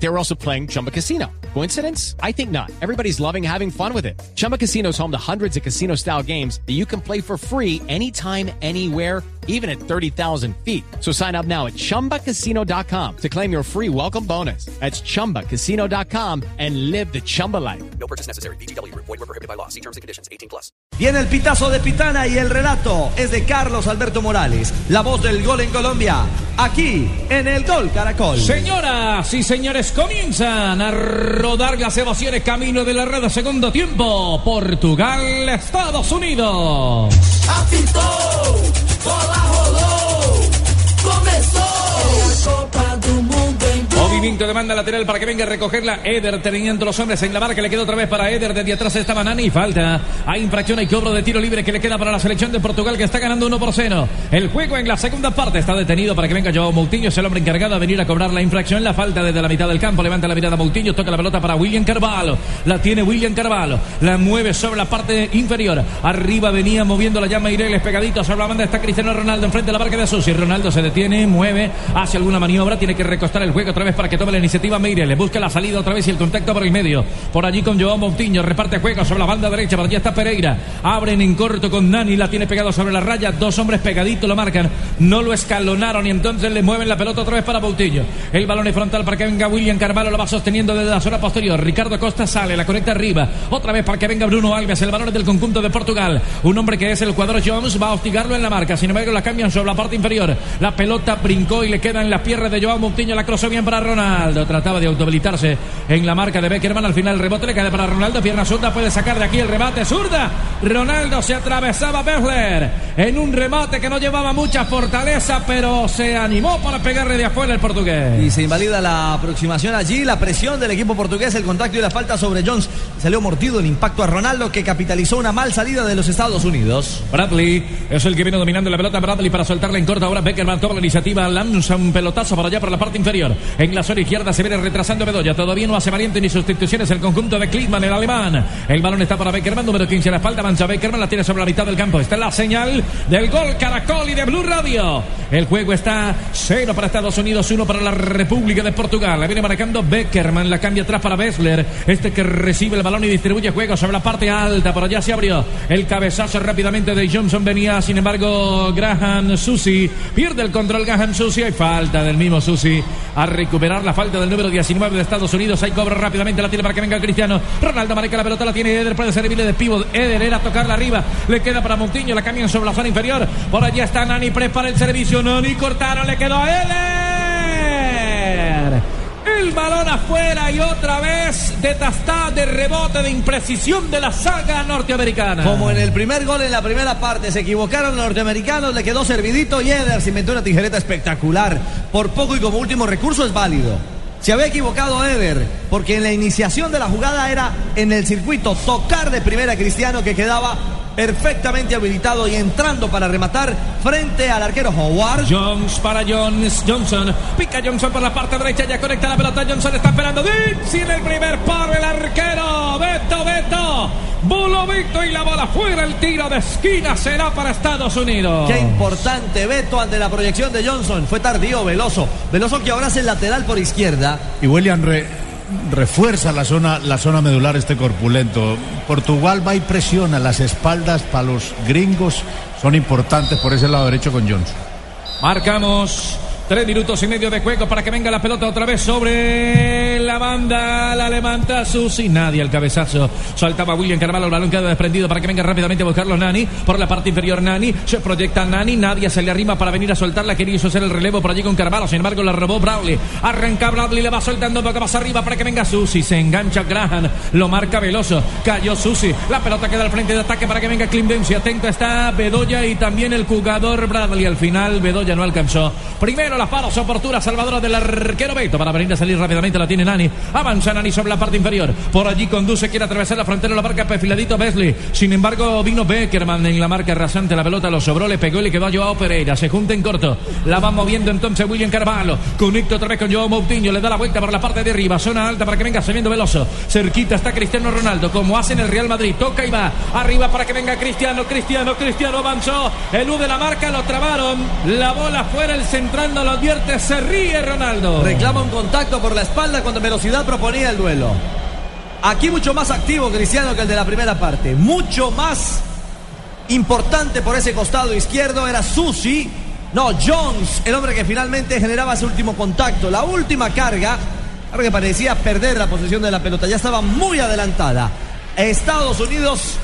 They were also playing Chumba Casino. Coincidence? I think not. Everybody's loving having fun with it. Chumba Casino is home to hundreds of casino style games that you can play for free anytime, anywhere even at 30,000 feet. So sign up now at ChumbaCasino.com to claim your free welcome bonus. That's ChumbaCasino.com and live the Chumba life. No purchase necessary. BGW. Void were prohibited by law. See terms and conditions. 18 plus. Viene el pitazo de Pitana y el relato es de Carlos Alberto Morales, la voz del gol en Colombia, aquí en el Gol Caracol. Señoras y señores, comienzan a rodar las emociones camino de la red segundo tiempo. Portugal, Estados Unidos. Apitou, bola rolou, começou. Em Movimiento de banda lateral para que venga a recogerla Eder teniendo los hombres en la marca. Le quedó otra vez para Eder. Desde atrás estaba Nani. Falta. Hay infracción y cobro de tiro libre que le queda para la selección de Portugal que está ganando 1 por 0. El juego en la segunda parte está detenido para que venga Joao Moutinho. Es el hombre encargado de venir a cobrar la infracción. La falta desde la mitad del campo. Levanta la mirada Moutinho. Toca la pelota para William Carvalho. La tiene William Carvalho. La mueve sobre la parte inferior. Arriba venía moviendo la llama Ireles pegadito sobre la banda. Está Cristiano Ronaldo enfrente de la marca de Susi. Ronaldo se detiene, mueve, hace alguna maniobra. Tiene que recostar el juego otra vez para que tome la iniciativa Meire. Le busca la salida otra vez y el contacto por el medio. Por allí con Joao Moutinho. Reparte juego sobre la banda derecha. Por allí está Pereira. Abren en corto con Nani. La tiene pegado sobre la raya. Dos hombres pegaditos lo marcan. No lo escalonaron y entonces le mueven la pelota otra vez para Moutinho. El balón es frontal para que venga William Carvalho. Lo va sosteniendo desde la zona posterior. Ricardo Costa sale. La conecta arriba. Otra vez para que venga Bruno Alves. El balón es del conjunto de Portugal. Un hombre que es el cuadro Jones. Va a hostigarlo en la marca. Sin embargo, la cambian sobre la parte inferior. La pelota brincó y le queda en las piernas de Joao Moutinho. La cruzó bien para Ronaldo. Trataba de autohabilitarse en la marca de Beckerman. Al final el rebote le cae para Ronaldo. Pierna zurda puede sacar de aquí el remate. Zurda. Ronaldo se atravesaba Bessler en un remate que no llevaba mucha fortaleza, pero se animó para pegarle de afuera el portugués. Y se invalida la aproximación allí, la presión del equipo portugués, el contacto y la falta sobre Jones. Salió mordido el impacto a Ronaldo que capitalizó una mal salida de los Estados Unidos. Bradley es el que viene dominando la pelota. Bradley para soltarla en corta. Ahora Beckerman toma la iniciativa. Lanza un pelotazo para allá, por la parte inferior. En la izquierda se viene retrasando Bedoya. Todavía no hace valiente ni sustituciones el conjunto de Klinsmann, el alemán. El balón está para Beckerman, número 15 a la espalda. Mancha Beckerman, la tiene sobre la mitad del campo. Está la señal del gol Caracol y de Blue Radio. El juego está cero para Estados Unidos, uno para la República de Portugal. La viene marcando Beckerman, la cambia atrás para Bessler. Este que recibe el balón y distribuye juego sobre la parte alta. Por allá se abrió el cabezazo rápidamente de Johnson. Venía, sin embargo, Graham Susi. Pierde el control Graham Susi. Hay falta del mismo Susi a recuperar la falta del número 19 de Estados Unidos. Hay cobro rápidamente. La tiene para que venga Cristiano. Ronaldo marca la pelota. La tiene Eder. Puede servirle de pivot. Eder era tocarla arriba. Le queda para Montiño. La cambian sobre la zona inferior. Por allá está Nani. Prepara el servicio. Nani cortaron. Le quedó a Eder. El balón afuera y otra vez de tastada, de rebote, de imprecisión de la saga norteamericana. Como en el primer gol en la primera parte se equivocaron los norteamericanos, le quedó servidito y Eder se inventó una tijereta espectacular. Por poco y como último recurso es válido. Se había equivocado Eder, porque en la iniciación de la jugada era en el circuito tocar de primera Cristiano que quedaba perfectamente habilitado y entrando para rematar frente al arquero Howard. Jones para Jones, Johnson. Pica Johnson por la parte derecha, ya conecta la pelota. Johnson está esperando. Dixie en el primer paro, el arquero. Beto, Beto. Bulo Beto y la bola fuera. El tiro de esquina será para Estados Unidos. Qué importante Beto ante la proyección de Johnson. Fue tardío, Veloso. Veloso que ahora es el lateral por izquierda. Y William re- refuerza la zona, la zona medular este corpulento. Portugal va y presiona las espaldas para los gringos. Son importantes por ese lado derecho con Johnson. Marcamos tres minutos y medio de juego para que venga la pelota otra vez sobre la banda. La levanta Susi. Nadie el cabezazo. Saltaba William Carvalho. El balón queda desprendido para que venga rápidamente a buscarlo Nani. Por la parte inferior Nani. Se proyecta Nani. Nadie se le arrima para venir a soltarla. Quería hacer el relevo por allí con Carvalho. Sin embargo, la robó Bradley. Arranca Bradley. Le va soltando poco más arriba para que venga Susi. Se engancha Graham. Lo marca Veloso. Cayó Susi. La pelota queda al frente de ataque para que venga Klim Dempsey. Atento está Bedoya y también el jugador Bradley. Al final, Bedoya no alcanzó. Primero las paros oportunas. Salvador del arquero Beto para venir a salir rápidamente. La tiene Nani. Avanza Nani sobre la parte inferior. Por allí conduce, quiere atravesar la frontera. La marca perfiladito Besley. Sin embargo, vino Beckerman en la marca rasante. La pelota lo sobró, le pegó y le quedó a Joao Pereira. Se junta en corto. La va moviendo entonces William Carvalho. Conecta otra vez con Joao Moutinho. Le da la vuelta por la parte de arriba. Zona alta para que venga saliendo Veloso. Cerquita está Cristiano Ronaldo. Como hace en el Real Madrid. Toca y va. Arriba para que venga Cristiano. Cristiano, Cristiano avanzó. Elude la marca, lo trabaron. La bola fuera, el central lo advierte. Se ríe Ronaldo. Reclama un contacto por la espalda cuando Velocidad proponía el duelo. Aquí mucho más activo Cristiano que el de la primera parte. Mucho más importante por ese costado izquierdo era Susi. No, Jones, el hombre que finalmente generaba ese último contacto. La última carga, algo que parecía perder la posesión de la pelota. Ya estaba muy adelantada. Estados Unidos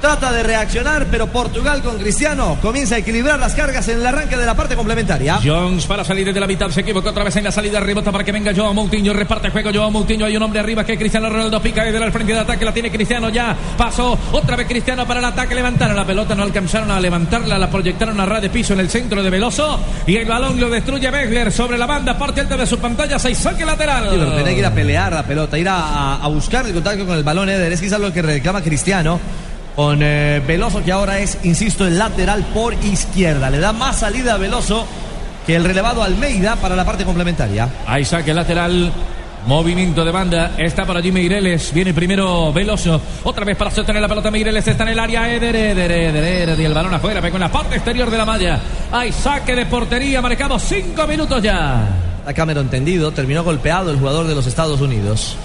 Trata de reaccionar, pero Portugal con Cristiano comienza a equilibrar las cargas en el arranque de la parte complementaria. Jones para salir desde la mitad, se equivocó otra vez en la salida, rebota para que venga Joao Moutinho, reparte juego Joao Moutinho, hay un hombre arriba que Cristiano Ronaldo pica desde el frente de ataque, la tiene Cristiano ya, pasó, otra vez Cristiano para el ataque, levantaron la pelota, no alcanzaron a levantarla, la proyectaron a ras de piso en el centro de Veloso y el balón lo destruye Begler sobre la banda, parte alta de su pantalla, se saque lateral. Sí, pero tenía que ir a pelear la pelota, ir a, a buscar el contacto con el balón, Eder, es quizás lo que reclama Cristiano con eh, Veloso que ahora es, insisto, el lateral por izquierda. Le da más salida a Veloso que el relevado Almeida para la parte complementaria. Ahí saque lateral. Movimiento de banda. Está por allí Meireles. Viene primero Veloso. Otra vez para sostener la pelota. Meireles está en el área. Eder, Eder, Eder, Eder. Y el balón afuera. Pegó en la parte exterior de la malla. Hay saque de portería. Marcado cinco minutos ya. A Cameron tendido. Terminó golpeado el jugador de los Estados Unidos.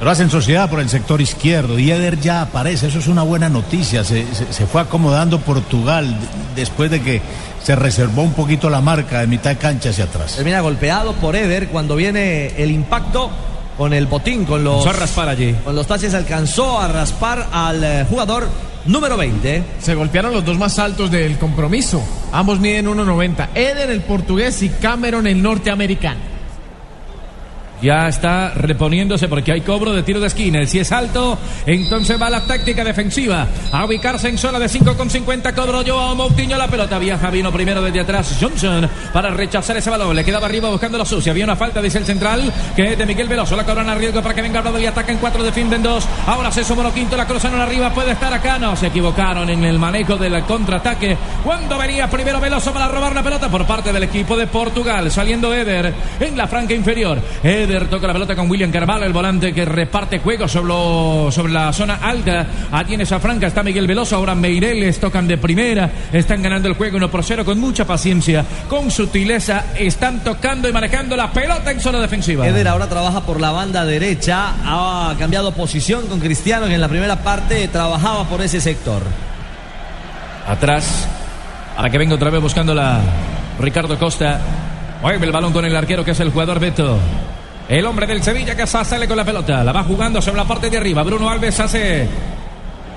Lo hacen sociedad por el sector izquierdo y Eder ya aparece, eso es una buena noticia. Se, se, se, fue acomodando Portugal después de que se reservó un poquito la marca de mitad de cancha hacia atrás. Termina golpeado por Eder cuando viene el impacto con el botín, con los. Alcanzó a raspar allí. Con los taches alcanzó a raspar al eh, jugador número 20. Se golpearon los dos más altos del compromiso. Ambos miden 1.90. Eder el portugués y Cameron el norteamericano. Ya está reponiéndose porque hay cobro de tiro de esquina. Si es alto, entonces va la táctica defensiva. A ubicarse en zona de 5,50. Cobro Joao Moutinho. La pelota viaja. Vino primero desde atrás Johnson para rechazar ese balón. Le quedaba arriba buscando la sucia. Había una falta, dice el central, que es de Miguel Veloso. La cobran a riesgo para que venga Bravo y ataca en cuatro, defienden dos. Ahora se sumó quinto. La cruzaron arriba. Puede estar acá. No, se equivocaron en el manejo del contraataque. Cuando venía primero Veloso para robar la pelota por parte del equipo de Portugal. Saliendo Eder en la franca inferior. Eder toca la pelota con William Carvalho, el volante que reparte juego sobre, lo, sobre la zona alta. Allí en esa franca está Miguel Veloso, ahora Meireles tocan de primera, están ganando el juego 1 por 0 con mucha paciencia, con sutileza, están tocando y manejando la pelota en zona defensiva. Eder ahora trabaja por la banda derecha, ha cambiado posición con Cristiano que en la primera parte trabajaba por ese sector. Atrás, para que venga otra vez buscando la Ricardo Costa. Mueve el balón con el arquero que es el jugador Beto. El hombre del Sevilla que sale con la pelota. La va jugando sobre la parte de arriba. Bruno Alves hace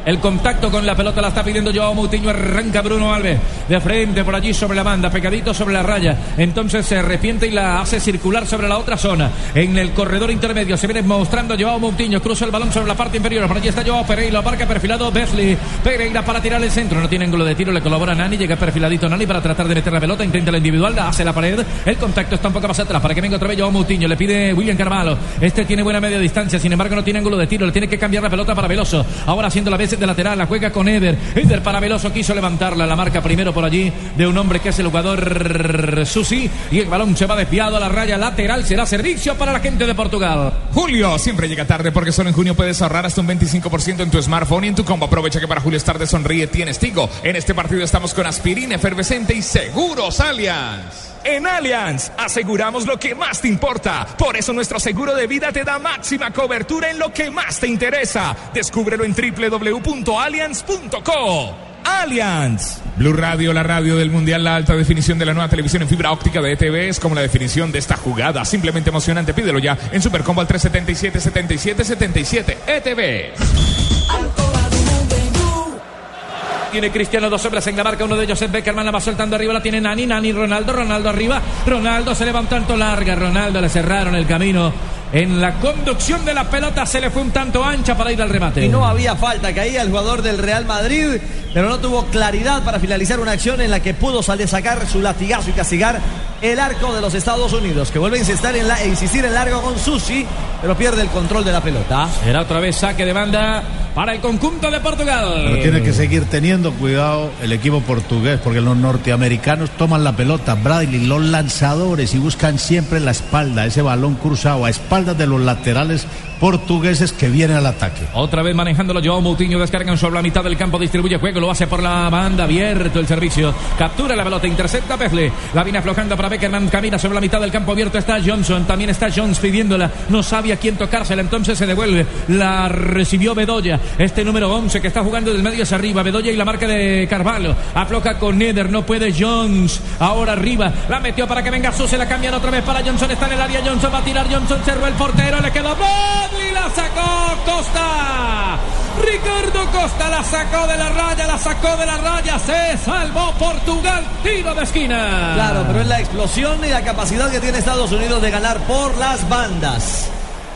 el contacto con la pelota la está pidiendo Joao Moutinho. Arranca Bruno Alves de frente por allí sobre la banda, pegadito sobre la raya. Entonces se arrepiente y la hace circular sobre la otra zona. En el corredor intermedio se viene mostrando Joao Moutinho. Cruza el balón sobre la parte inferior. Por allí está Joao Pereira. Marca perfilado Besley. Pereira para tirar el centro. No tiene ángulo de tiro. Le colabora Nani. Llega perfiladito Nani para tratar de meter la pelota. Intenta la individual. La hace la pared. El contacto está un poco más atrás para que venga otra vez Joao Moutinho. Le pide William Carvalho. Este tiene buena media distancia. Sin embargo, no tiene ángulo de tiro. Le tiene que cambiar la pelota para Veloso. Ahora haciendo la vez de lateral. La juega con Eder. Eder para Veloso quiso levantarla. La marca primero por allí de un hombre que es el jugador Susi. Y el balón se va desviado a la raya lateral. Será servicio para la gente de Portugal. Julio siempre llega tarde porque solo en junio puedes ahorrar hasta un 25% en tu smartphone y en tu combo. Aprovecha que para Julio es tarde sonríe tienes Tigo. En este partido estamos con aspirina efervescente y seguros Allianz. En Allianz aseguramos lo que más te importa. Por eso nuestro seguro de vida te da máxima cobertura en lo que más te interesa. Descúbrelo en www.allianz.co. Allianz. Blue Radio, la radio del Mundial, la alta definición de la nueva televisión en fibra óptica de ETV es como la definición de esta jugada. Simplemente emocionante. Pídelo ya en Supercombo al 377 77 77 ETV. Tiene Cristiano dos hombres en la marca. Uno de ellos es Beckerman. La va soltando arriba. La tiene Nani. Nani, Ronaldo. Ronaldo arriba. Ronaldo se levanta tanto larga. Ronaldo le cerraron el camino. En la conducción de la pelota se le fue un tanto ancha para ir al remate. Y no había falta, caía el jugador del Real Madrid, pero no tuvo claridad para finalizar una acción en la que pudo salir sacar su latigazo y castigar el arco de los Estados Unidos, que vuelve a insistir en, la, insistir en largo con Susi, pero pierde el control de la pelota. Era otra vez saque de banda para el conjunto de Portugal. Pero tiene que seguir teniendo cuidado el equipo portugués, porque los norteamericanos toman la pelota, Bradley, los lanzadores y buscan siempre la espalda, ese balón cruzado a espaldas de los laterales portugueses que vienen al ataque. Otra vez manejándolo Joao Moutinho, descargan sobre la mitad del campo, distribuye juego, lo hace por la banda, abierto el servicio, captura la pelota, intercepta Pezle, la viene aflojando para Beckerman, camina sobre la mitad del campo abierto, está Johnson, también está Jones pidiéndola, no sabía quién tocársela, entonces se devuelve, la recibió Bedoya, este número 11 que está jugando del medio hacia arriba, Bedoya y la marca de Carvalho, afloja con Neder, no puede Jones, ahora arriba, la metió para que venga Su, se la cambian otra vez para Johnson, está en el área, Johnson va a tirar, Johnson cerró el portero, le quedó y la sacó Costa. Ricardo Costa la sacó de la raya, la sacó de la raya, se salvó Portugal, tiro de esquina. Claro, pero es la explosión y la capacidad que tiene Estados Unidos de ganar por las bandas.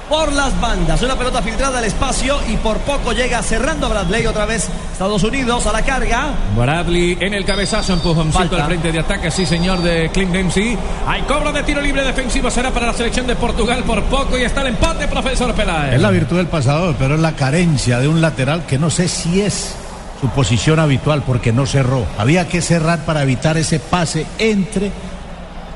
Por las bandas, una pelota filtrada al espacio y por poco llega cerrando Bradley otra vez Estados Unidos a la carga. Bradley en el cabezazo, empujoncito Falta. al frente de ataque, sí señor de Clint Dempsey. Hay cobro de tiro libre defensivo, será para la selección de Portugal por poco y está el empate, profesor Peláez. Es la virtud del pasador, pero es la carencia de un lateral que no sé si es su posición habitual porque no cerró. Había que cerrar para evitar ese pase entre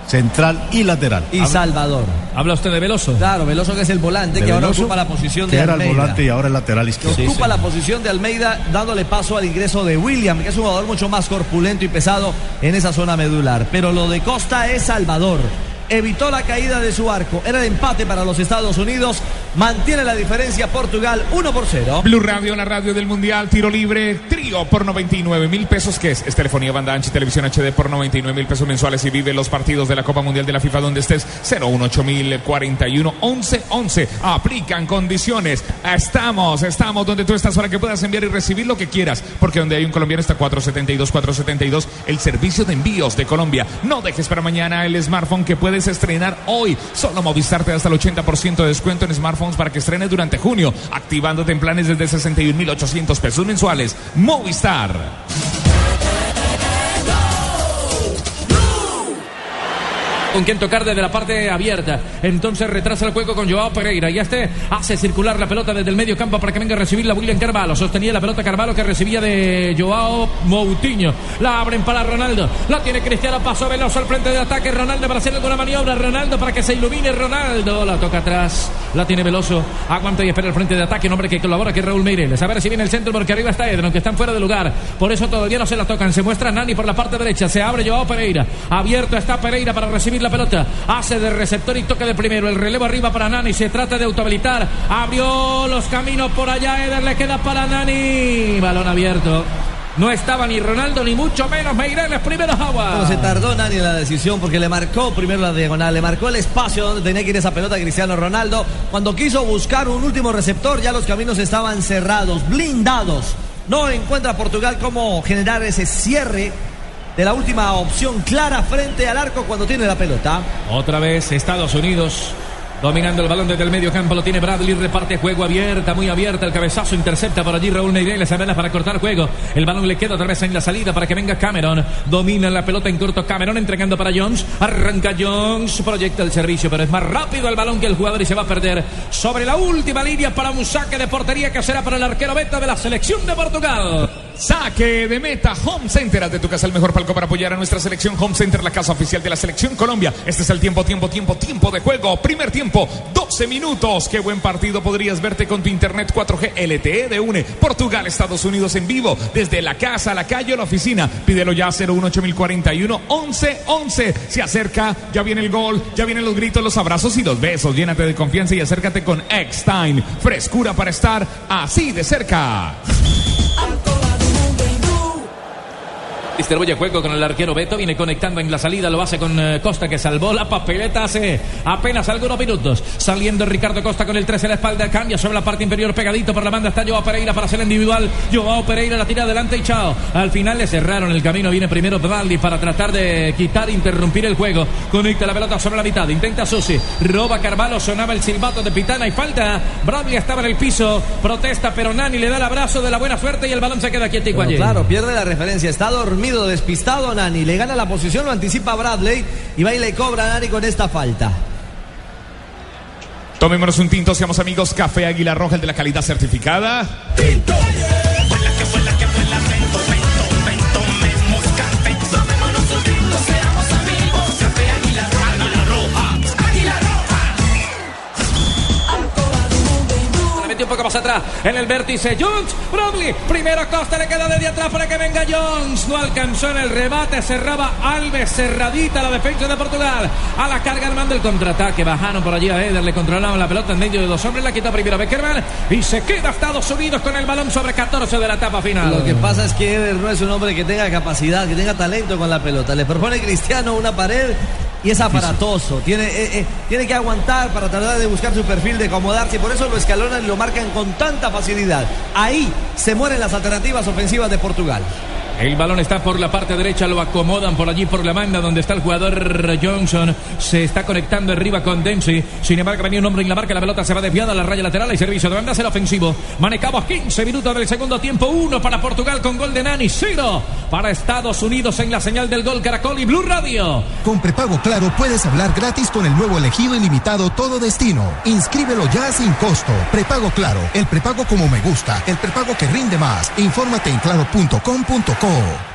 central y lateral. Y Salvador. ¿Habla usted de Veloso? Claro, Veloso que es el volante De que ahora ocupa la posición que de era el Almeida. volante y ahora el lateral izquierdo. ocupa la posición de Almeida dándole paso al ingreso de William, que es un jugador mucho más corpulento y pesado en esa zona medular. Pero lo de Costa es Salvador. Evitó la caída de su arco. Era el empate para los Estados Unidos. Mantiene la diferencia Portugal 1 por 0. Blue Radio, la radio del Mundial, tiro libre, trío por 99 mil pesos, que es? Es telefonía, banda ancha y televisión HD por 99 mil pesos mensuales y vive los partidos de la Copa Mundial de la FIFA donde estés 018 mil 41 11 11. Aplican condiciones. Estamos, estamos donde tú estás para que puedas enviar y recibir lo que quieras, porque donde hay un colombiano está 472 472, el servicio de envíos de Colombia. No dejes para mañana el smartphone que puedes estrenar hoy. Solo Movistar te da hasta el 80% de descuento en para que estrenes durante junio, activándote en planes desde 61.800 pesos mensuales. Movistar. Con quien tocar desde la parte abierta. Entonces retrasa el juego con Joao Pereira. Y este hace circular la pelota desde el medio campo para que venga a recibirla William Carvalho. Sostenía la pelota Carvalho que recibía de Joao Moutinho. La abren para Ronaldo. La tiene Cristiano. Pasó veloz al frente de ataque. Ronaldo para hacer alguna maniobra. Ronaldo para que se ilumine. Ronaldo la toca atrás. La tiene Veloso. Aguanta y espera el frente de ataque. Un hombre que colabora que Raúl Meireles. A ver si viene el centro porque arriba está Eden, aunque están fuera de lugar. Por eso todavía no se la tocan. Se muestra Nani por la parte derecha. Se abre Joao Pereira. Abierto está Pereira para recibir la pelota. Hace de receptor y toca de primero. El relevo arriba para Nani. Se trata de autohabilitar. Abrió los caminos por allá. Eder le queda para Nani. Balón abierto. No estaba ni Ronaldo ni mucho menos Meireles. Primero Agua. Bueno, se tardó Nani en la decisión porque le marcó primero la diagonal, le marcó el espacio donde tenía que ir esa pelota Cristiano Ronaldo. Cuando quiso buscar un último receptor, ya los caminos estaban cerrados, blindados. No encuentra Portugal cómo generar ese cierre de la última opción clara frente al arco cuando tiene la pelota. Otra vez Estados Unidos dominando el balón desde el medio campo. Lo tiene Bradley, reparte juego abierta, muy abierta. El cabezazo intercepta por allí Raúl Meireles. Apenas para cortar juego. El balón le queda otra vez en la salida para que venga Cameron. Domina la pelota en corto Cameron entregando para Jones. Arranca Jones, proyecta el servicio, pero es más rápido el balón que el jugador y se va a perder sobre la última línea para un saque de portería que será para el arquero beta de la selección de Portugal. Saque de meta Home Center. Haz de tu casa el mejor palco para apoyar a nuestra selección Home Center, la casa oficial de la selección Colombia. Este es el tiempo, tiempo, tiempo, tiempo de juego. Primer tiempo, 12 minutos. Qué buen partido podrías verte con tu internet 4G LTE de UNE. Portugal, Estados Unidos en vivo. Desde la casa, la calle o la oficina. Pídelo ya 018041 1111. Se acerca, ya viene el gol, ya vienen los gritos, los abrazos y los besos. Llénate de confianza y acércate con X-Time. Frescura para estar así de cerca. Distribuye juego con el arquero Beto. Viene conectando en la salida. Lo hace con eh, Costa que salvó la papeleta hace apenas algunos minutos. Saliendo Ricardo Costa con el 13 en la espalda. Cambia sobre la parte inferior pegadito por la banda. Está Joao Pereira para hacer individual. Joao Pereira la tira adelante y chao. Al final le cerraron el camino. Viene primero Bradley para tratar de quitar, interrumpir el juego. Conecta la pelota sobre la mitad. Intenta Susi. Roba Carvalho. Sonaba el silbato de Pitana y falta. Bradley estaba en el piso. Protesta, pero Nani le da el abrazo de la buena suerte y el balón se queda quietico allí. claro, pierde la referencia. Está dormido, despistado Nani. Le gana la posición, lo anticipa Bradley. Y va y le cobra a Nani con esta falta. Tomémonos un tinto, seamos amigos. Café Águila Roja, el de la calidad certificada. La más atrás en el vértice. Jones, Bradley. Primero Costa le queda desde atrás para que venga Jones. No alcanzó en el remate. Cerraba Alves. Cerradita la defensa de Portugal. A la carga armando el contraataque. Bajaron por allí a Eder. Le controlaban la pelota en medio de dos hombres. La quita primero Beckerman. Y se queda Estados Unidos con el balón sobre 14 de la etapa final. Lo que pasa es que Eder no es un hombre que tenga capacidad, que tenga talento con la pelota. Le propone Cristiano una pared y es aparatoso. Tiene, eh, eh, tiene que aguantar para tratar de buscar su perfil, de acomodarse. y Por eso lo escalonan y lo marcan con tanta facilidad. Ahí se mueren las alternativas ofensivas de Portugal. El balón está por la parte derecha, lo acomodan por allí por la banda donde está el jugador Johnson. Se está conectando arriba con Dempsey. Sin embargo, venía un hombre en la marca, la pelota se va desviada a la raya lateral y servicio de banda el ofensivo. Manejamos 15 minutos del segundo tiempo, uno para Portugal con gol de Nani, cero para Estados Unidos en la señal del gol Caracol y Blue Radio. Con prepago claro puedes hablar gratis con el nuevo elegido ilimitado Todo Destino. Inscríbelo ya sin costo. Prepago claro, el prepago como me gusta, el prepago que rinde más. Infórmate en claro.com.co.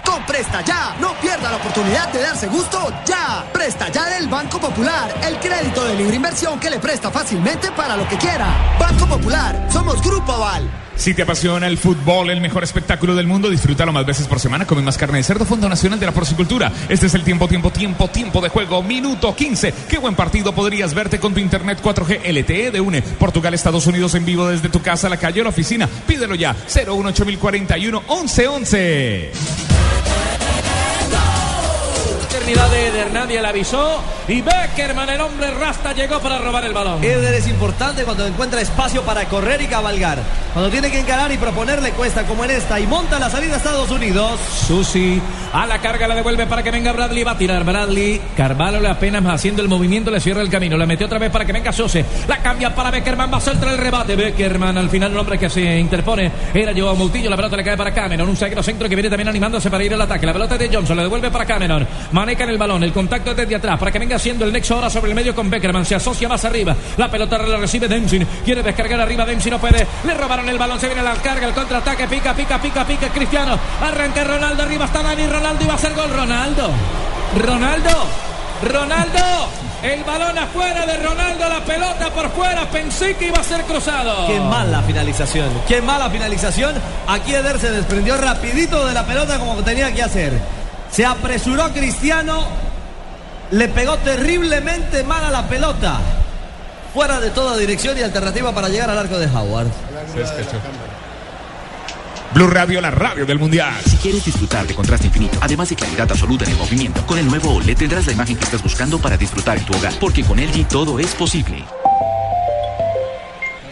Con Presta Ya, no pierda la oportunidad de darse gusto ya. Presta Ya del Banco Popular, el crédito de libre inversión que le presta fácilmente para lo que quiera. Banco Popular, somos Grupo Aval. Si te apasiona el fútbol, el mejor espectáculo del mundo, disfrútalo más veces por semana. Come más carne de cerdo, Fondo Nacional de la Porcicultura. Este es el tiempo, tiempo, tiempo, tiempo de juego. Minuto 15. Qué buen partido podrías verte con tu internet 4G LTE de UNE. Portugal, Estados Unidos en vivo desde tu casa, la calle o la oficina. Pídelo ya. 018041 1111. Eternidad de Eder, nadie le avisó. Y Beckerman, el hombre rasta, llegó para robar el balón. Eder es importante cuando encuentra espacio para correr y cabalgar. Cuando tiene que encarar y proponerle cuesta como en esta y monta la salida a Estados Unidos. Susi a la carga la devuelve para que venga Bradley. Va a tirar Bradley. Carvalho le apenas haciendo el movimiento le cierra el camino. La metió otra vez para que venga Sose. La cambia para Beckerman. Va a soltar el rebate. Beckerman al final el hombre que se interpone era Joao Moutinho. La pelota le cae para Cameron. Un zaguero centro que viene también animándose para ir al ataque. La pelota de Johnson. Le devuelve para Cameron. El balón. El contacto es desde atrás para que venga haciendo el nexo ahora sobre el medio con Beckerman. Se asocia más arriba. La pelota la recibe Dempsey. Quiere descargar arriba. Dempsey no puede. Le robaron el balón. Se viene la carga. El contraataque. Pica, pica, pica, pica. Cristiano. Arranca Ronaldo. Arriba está Dani. Ronaldo iba a hacer gol. Ronaldo. Ronaldo. Ronaldo. El balón afuera de Ronaldo. La pelota por fuera. Pensé que iba a ser cruzado. Qué mala finalización. Qué mala finalización. Aquí Eder se desprendió rapidito de la pelota como tenía que hacer. Se apresuró Cristiano. Le pegó terriblemente mal a la pelota. Fuera de toda dirección y alternativa para llegar al arco de Howard. Blue Radio, la radio del mundial. Si quieres disfrutar de contraste infinito, además de claridad absoluta en el movimiento, con el nuevo OLED tendrás la imagen que estás buscando para disfrutar en tu hogar, porque con LG todo es posible.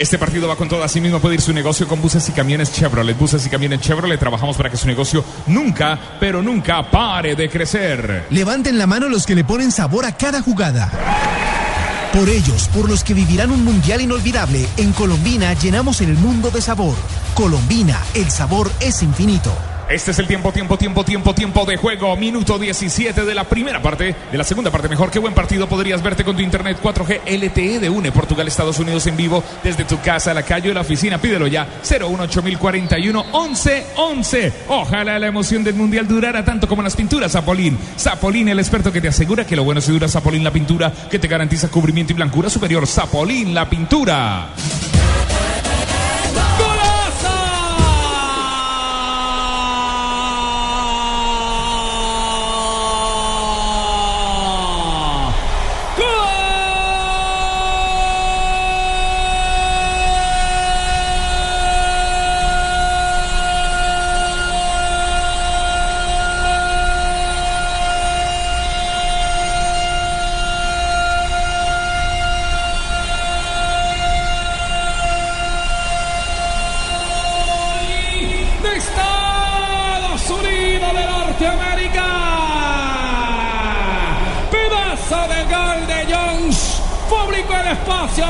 Este partido va con todo. Así mismo puede ir su negocio con buses y camiones Chevrolet. Buses y camiones Chevrolet. Trabajamos para que su negocio nunca, pero nunca pare de crecer. Levanten la mano los que le ponen sabor a cada jugada. Por ellos, por los que vivirán un mundial inolvidable, en Colombina llenamos el mundo de sabor. Colombina, el sabor es infinito. Este es el tiempo, tiempo, tiempo, tiempo, tiempo de juego. Minuto 17 de la primera parte, de la segunda parte mejor. Qué buen partido podrías verte con tu internet 4G LTE de UNE. Portugal, Estados Unidos en vivo desde tu casa, la calle o la oficina. Pídelo ya. 018041 1111. Ojalá la emoción del mundial durara tanto como las pinturas Zapolín. Zapolín, el experto que te asegura que lo bueno se dura. Zapolín, la pintura que te garantiza cubrimiento y blancura superior. Zapolín, la pintura.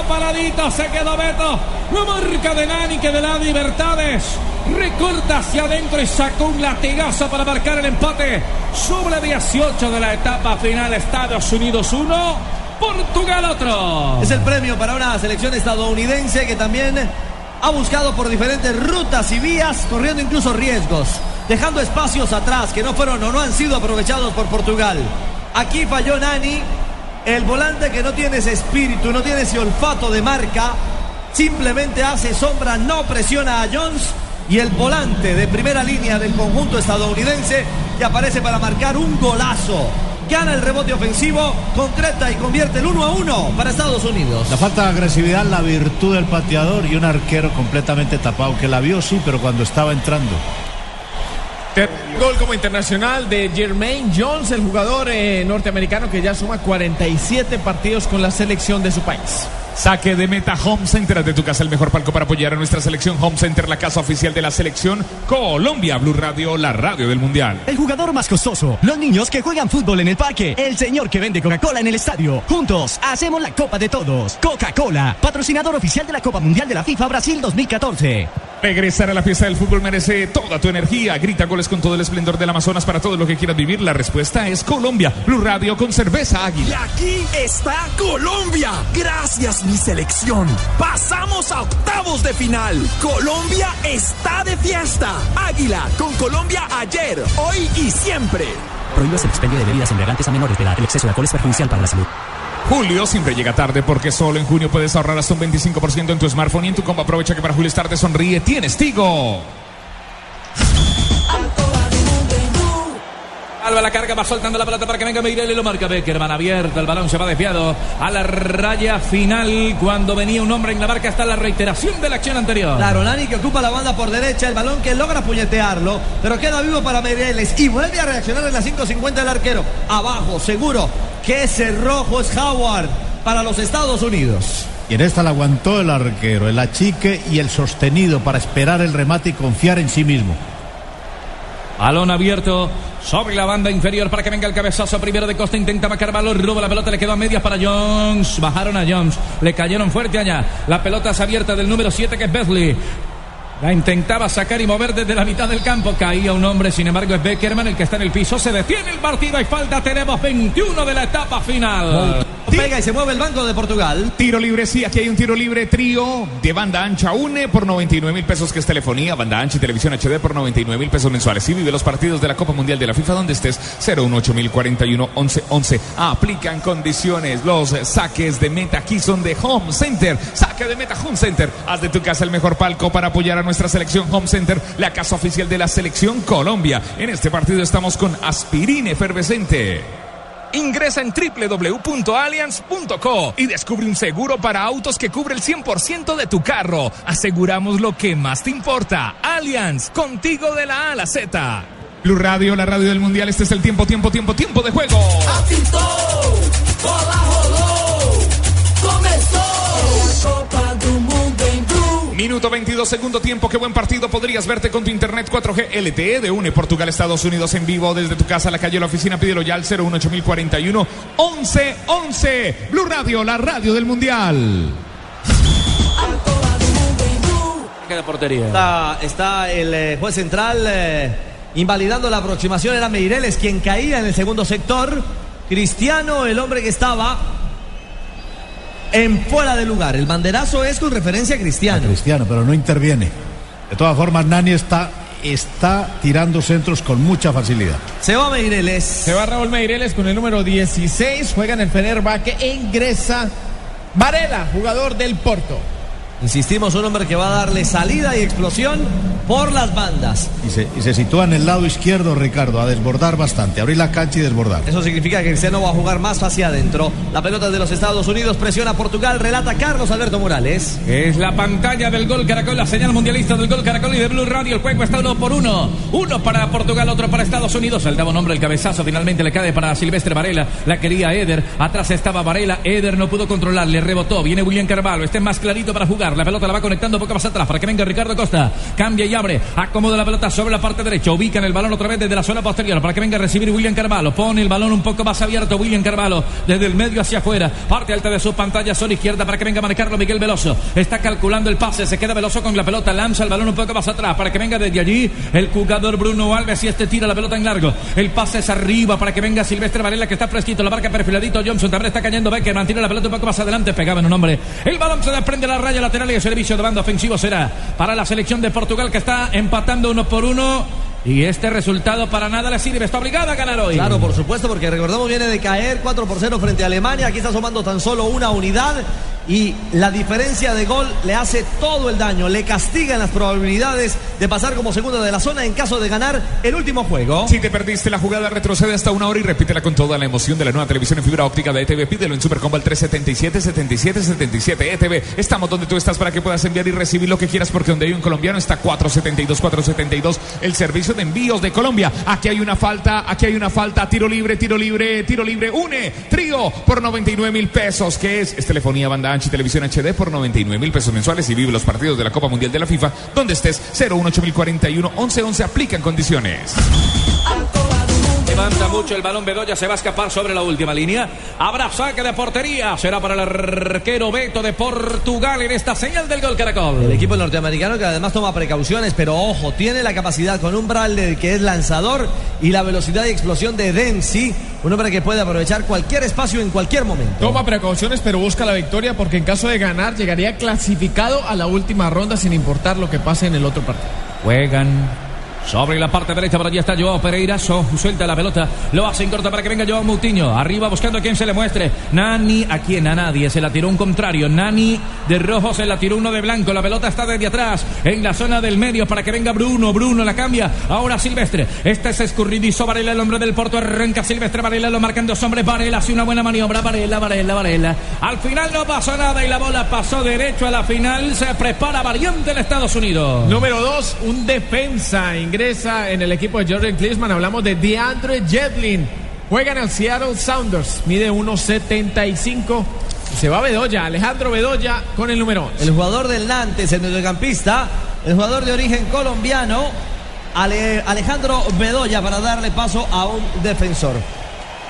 Espacio, paradito, se quedó Beto. La marca de Nani que de la Libertades. Recorta hacia adentro y sacó un latigazo para marcar el empate. Sobre 18 de la etapa final. Estados Unidos 1, Portugal otro. Es el premio para una selección estadounidense que también ha buscado por diferentes rutas y vías, corriendo incluso riesgos, dejando espacios atrás que no fueron o no han sido aprovechados por Portugal. Aquí falló Nani, el volante que no tiene ese espíritu, no tiene ese olfato de marca, simplemente hace sombra, no presiona a Jones y el volante de primera línea del conjunto estadounidense que aparece para marcar un golazo. Gana el rebote ofensivo, concreta y convierte el 1 a 1 para Estados Unidos. La falta de agresividad, la virtud del pateador y un arquero completamente tapado, que la vio sí, pero cuando estaba entrando. Gol como internacional de Jermaine Jones, el jugador eh, norteamericano que ya suma 47 partidos con la selección de su país. Saque de meta Home Center Haz de tu casa el mejor palco para apoyar a nuestra selección Home Center, la casa oficial de la selección Colombia, Blue Radio, la radio del mundial. El jugador más costoso, los niños que juegan fútbol en el parque, el señor que vende Coca-Cola en el estadio. Juntos hacemos la Copa de Todos. Coca-Cola, patrocinador oficial de la Copa Mundial de la FIFA Brasil 2014. Regresar a la fiesta del fútbol merece toda tu energía. Grita goles con todo el esplendor del Amazonas para todo lo que quieras vivir. La respuesta es Colombia, Blue Radio con cerveza Y águila. aquí está Colombia. Gracias, mi selección. Pasamos a octavos de final. Colombia está de fiesta. Águila con Colombia ayer, hoy y siempre. Prohíbas el expendio de bebidas embriagantes a menores de edad. El exceso de alcohol es perjudicial para la salud. Julio siempre llega tarde porque solo en junio puedes ahorrar hasta un 25% en tu smartphone y en tu combo. Aprovecha que para Julio estar te sonríe. Tienes Tigo. Alba la carga, va soltando la pelota para que venga Miguel y lo marca Beckerman abierto. El balón se va desviado a la raya final. Cuando venía un hombre en la marca, está la reiteración de la acción anterior. Claro, Nani que ocupa la banda por derecha, el balón que logra puñetearlo, pero queda vivo para Meireles y vuelve a reaccionar en la 5.50 del arquero. Abajo, seguro que ese rojo es Howard para los Estados Unidos. Y en esta la aguantó el arquero, el achique y el sostenido para esperar el remate y confiar en sí mismo. Balón abierto sobre la banda inferior para que venga el cabezazo primero de Costa. Intenta marcar balón, roba la pelota, le quedó a medias para Jones. Bajaron a Jones, le cayeron fuerte allá. La pelota es abierta del número 7 que es Besley. La intentaba sacar y mover desde la mitad del campo. Caía un hombre, sin embargo es Beckerman el que está en el piso. Se detiene el partido. Hay falta. Tenemos 21 de la etapa final. Pega y se mueve el banco de Portugal. Tiro libre, sí, aquí hay un tiro libre trío de banda ancha UNE por 99 mil pesos que es telefonía, banda ancha y televisión HD por 99 mil pesos mensuales. Y vive los partidos de la Copa Mundial de la FIFA donde estés 018 mil 41 11 11. Aplican condiciones. Los saques de meta aquí son de Home Center. Saque de meta Home Center. Haz de tu casa el mejor palco para apoyar a nuestra selección Home Center, la casa oficial de la selección Colombia. En este partido estamos con aspirina efervescente. Ingresa en www.allianz.co y descubre un seguro para autos que cubre el 100% de tu carro. Aseguramos lo que más te importa. Allianz, contigo de la A a la Z. Blue Radio, la radio del mundial. Este es el tiempo, tiempo, tiempo, tiempo de juego. Apitou, bola rolou, começou. Minuto 22, segundo tiempo. Qué buen partido. Podrías verte con tu internet 4G LTE de UNE Portugal, Estados Unidos en vivo desde tu casa, la calle, la oficina. Pídelo ya al 018041 1111. Blue Radio, la radio del mundial. Queda portería. Está, está el eh, juez central eh, invalidando la aproximación. Era Meireles quien caía en el segundo sector. Cristiano, el hombre que estaba en fuera de lugar. El banderazo es con referencia a Cristiano. Cristiano, pero no interviene. De todas formas, Nani está, está tirando centros con mucha facilidad. Se va Meireles. Se va Raúl Meireles con el número 16. Juega en el Fenerbahce e ingresa Varela, jugador del Porto. Insistimos, un hombre que va a darle salida y explosión por las bandas. Y se, y se sitúa en el lado izquierdo, Ricardo, a desbordar bastante, abrir la cancha y desbordar. Eso significa que Cristiano va a jugar más hacia adentro. La pelota de los Estados Unidos presiona a Portugal, relata Carlos Alberto Morales. Es la pantalla del gol Caracol, la señal mundialista del gol Caracol y de Blue Radio. El juego está uno por uno. Uno para Portugal, otro para Estados Unidos. El daba un hombre, el cabezazo finalmente le cae para Silvestre Varela. La quería Eder. Atrás estaba Varela. Eder no pudo controlar, le rebotó. Viene William Carvalho. Este es más clarito para jugar. La pelota la va conectando poco más atrás para que venga Ricardo Costa. Cambia y abre. Acomoda la pelota sobre la parte derecha. Ubican el balón otra vez desde la zona posterior para que venga a recibir William Carvalho. Pone el balón un poco más abierto. William Carvalho desde el medio hacia afuera. Parte alta de su pantalla zona izquierda para que venga a manejarlo Miguel Veloso. Está calculando el pase. Se queda Veloso con la pelota. Lanza el balón un poco más atrás para que venga desde allí el jugador Bruno Alves y este tira la pelota en largo. El pase es arriba para que venga Silvestre Varela que está fresquito. La marca perfiladito. Johnson también está cayendo. Becker mantiene la pelota un poco más adelante. Pegaba en un hombre. El balón se desprende la raya lateral y el servicio de banda ofensivo será para la selección de Portugal que está empatando uno por uno. Y este resultado para nada le sirve. Está obligada a ganar hoy. Claro, por supuesto, porque recordamos viene de caer 4 por 0 frente a Alemania. Aquí está sumando tan solo una unidad. Y la diferencia de gol le hace todo el daño. Le castigan las probabilidades de pasar como segundo de la zona en caso de ganar el último juego. Si te perdiste la jugada, retrocede hasta una hora y repítela con toda la emoción de la nueva televisión en fibra óptica de ETV. Pídelo en Supercombo al 377 77 77 ETV. Estamos donde tú estás para que puedas enviar y recibir lo que quieras porque donde hay un colombiano está 472 472 el servicio de envíos de Colombia. Aquí hay una falta, aquí hay una falta, tiro libre, tiro libre, tiro libre, une, trío por 99 mil pesos, que es, es telefonía banda ancha y televisión HD por 99 mil pesos mensuales y vive los partidos de la Copa Mundial de la FIFA donde estés 01841 1111 aplica en condiciones. Levanta mucho el balón Bedoya, se va a escapar sobre la última línea. Habrá saque de portería. Será para el arquero Beto de Portugal en esta señal del gol Caracol. El equipo norteamericano que además toma precauciones, pero ojo, tiene la capacidad con un Bradley que es lanzador y la velocidad y explosión de Dempsey, un hombre que puede aprovechar cualquier espacio en cualquier momento. Toma precauciones, pero busca la victoria porque en caso de ganar llegaría clasificado a la última ronda sin importar lo que pase en el otro partido. Juegan sobre la parte derecha, por allí está Joao Pereira. So, suelta la pelota. Lo hace en corta para que venga Joao Moutinho. Arriba buscando a quien se le muestre. Nani, a quien a nadie. Se la tiró un contrario. Nani de rojo se la tiró uno de blanco. La pelota está desde atrás. En la zona del medio para que venga Bruno. Bruno la cambia. Ahora Silvestre. Este es escurridizo. Varela, el hombre del Porto. Arranca Silvestre. Varela lo marcan dos hombres. Varela hace una buena maniobra. Varela, Varela, Varela. Al final no pasó nada y la bola pasó derecho a la final. Se prepara variante en Estados Unidos. Número dos, un defensa ingresa en el equipo de Jordan Klinsman. Hablamos de DeAndre Jetlin. Juega en el Seattle Sounders. Mide 1.75. Se va Bedoya, Alejandro Bedoya con el número 11. El jugador del Nantes, el mediocampista, el jugador de origen colombiano, Ale- Alejandro Bedoya, para darle paso a un defensor.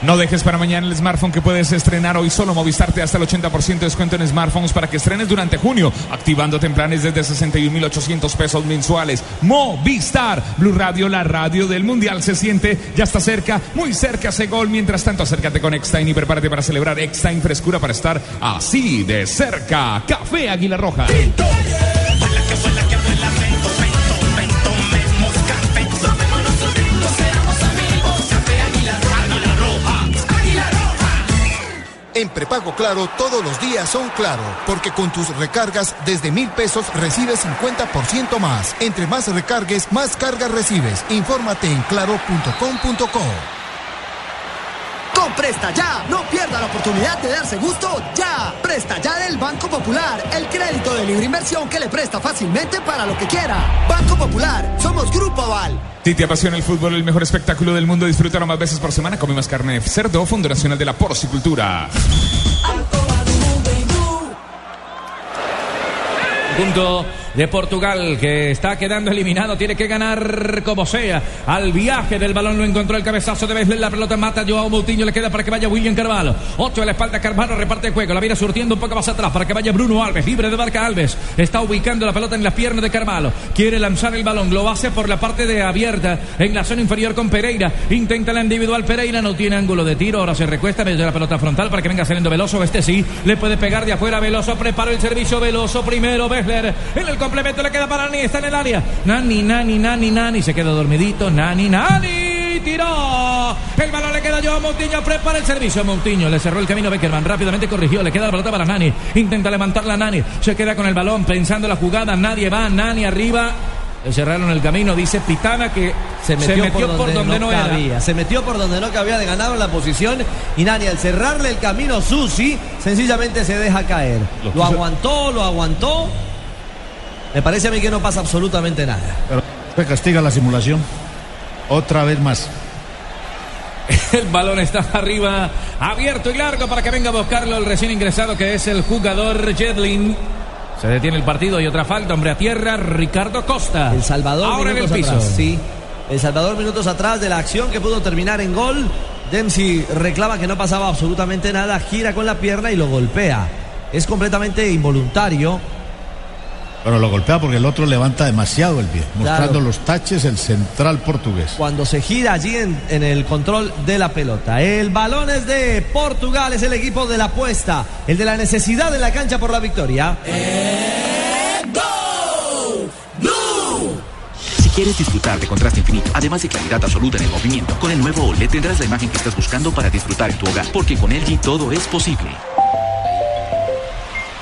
No dejes para mañana el smartphone que puedes estrenar hoy solo Movistar te hasta el 80% de descuento en smartphones para que estrenes durante junio, activándote en planes desde 61.800 pesos mensuales. Movistar, Blue Radio, la radio del Mundial se siente, ya está cerca, muy cerca ese gol. Mientras tanto, acércate con Extime y prepárate para celebrar Extime frescura para estar así de cerca. Café Águila Roja. En prepago claro, todos los días son claro, porque con tus recargas desde mil pesos recibes 50% más. Entre más recargues, más cargas recibes. Infórmate en claro.com.co. Con Presta Ya, no pierda la oportunidad de darse gusto ya. Presta Ya del Banco Popular, el crédito de libre inversión que le presta fácilmente para lo que quiera. Banco Popular, somos Grupo Aval. Si te apasiona el fútbol, el mejor espectáculo del mundo, disfrútalo más veces por semana. Come más carne de cerdo, Fondo Nacional de la Porcicultura. Punto de Portugal que está quedando eliminado. Tiene que ganar como sea. Al viaje del balón lo encontró el cabezazo de Besler. La pelota mata a Joao Moutinho. Le queda para que vaya William Carvalho. Ocho a la espalda. Carvalho reparte el juego. La viene surtiendo un poco más atrás para que vaya Bruno Alves. Libre de marca Alves. Está ubicando la pelota en las piernas de Carvalho. Quiere lanzar el balón. Lo hace por la parte de abierta. En la zona inferior con Pereira. Intenta la individual Pereira. No tiene ángulo de tiro. Ahora se recuesta desde la pelota frontal para que venga saliendo Veloso. Este sí. Le puede pegar de afuera. Veloso. Prepara el servicio. Veloso primero. Besler. En el complemento le queda para Nani. Está en el área. Nani, Nani, Nani, Nani. Se queda dormidito. Nani, Nani. Tiró. El balón le queda yo a Moutinho. Prepara el servicio. Moutinho le cerró el camino. Beckerman rápidamente corrigió. Le queda la pelota para Nani. Intenta levantarla Nani. Se queda con el balón pensando la jugada. Nadie va. Nani arriba. Le cerraron el camino. Dice Pitana que Se metió, por, donde no, cabía. Se metió por donde no cabía de ganar la posición. Y Nani, al cerrarle el camino a Susi, sencillamente se deja caer. Lo aguantó, lo aguantó. Me parece a mí que no pasa absolutamente nada. Pero se castiga la simulación. Otra vez más. El balón está arriba, abierto y largo para que venga a buscarlo el recién ingresado que es el jugador Jedlin. Se detiene el partido y otra falta, hombre a tierra, Ricardo Costa. El Salvador Ahora en el minutos piso. atrás, sí. El Salvador minutos atrás de la acción que pudo terminar en gol. Dempsey reclama que no pasaba absolutamente nada, gira con la pierna y lo golpea. Es completamente involuntario. Pero lo golpea porque el otro levanta demasiado el pie, mostrando Claro. los taches el central portugués. Cuando se gira allí en, en el control de la pelota. El balón es de Portugal, es el equipo de la apuesta, el de la necesidad en la cancha por la victoria. Si quieres disfrutar de contraste infinito, además de claridad absoluta en el movimiento, con el nuevo OLED tendrás la imagen que estás buscando para disfrutar en tu hogar, porque con LG todo es posible.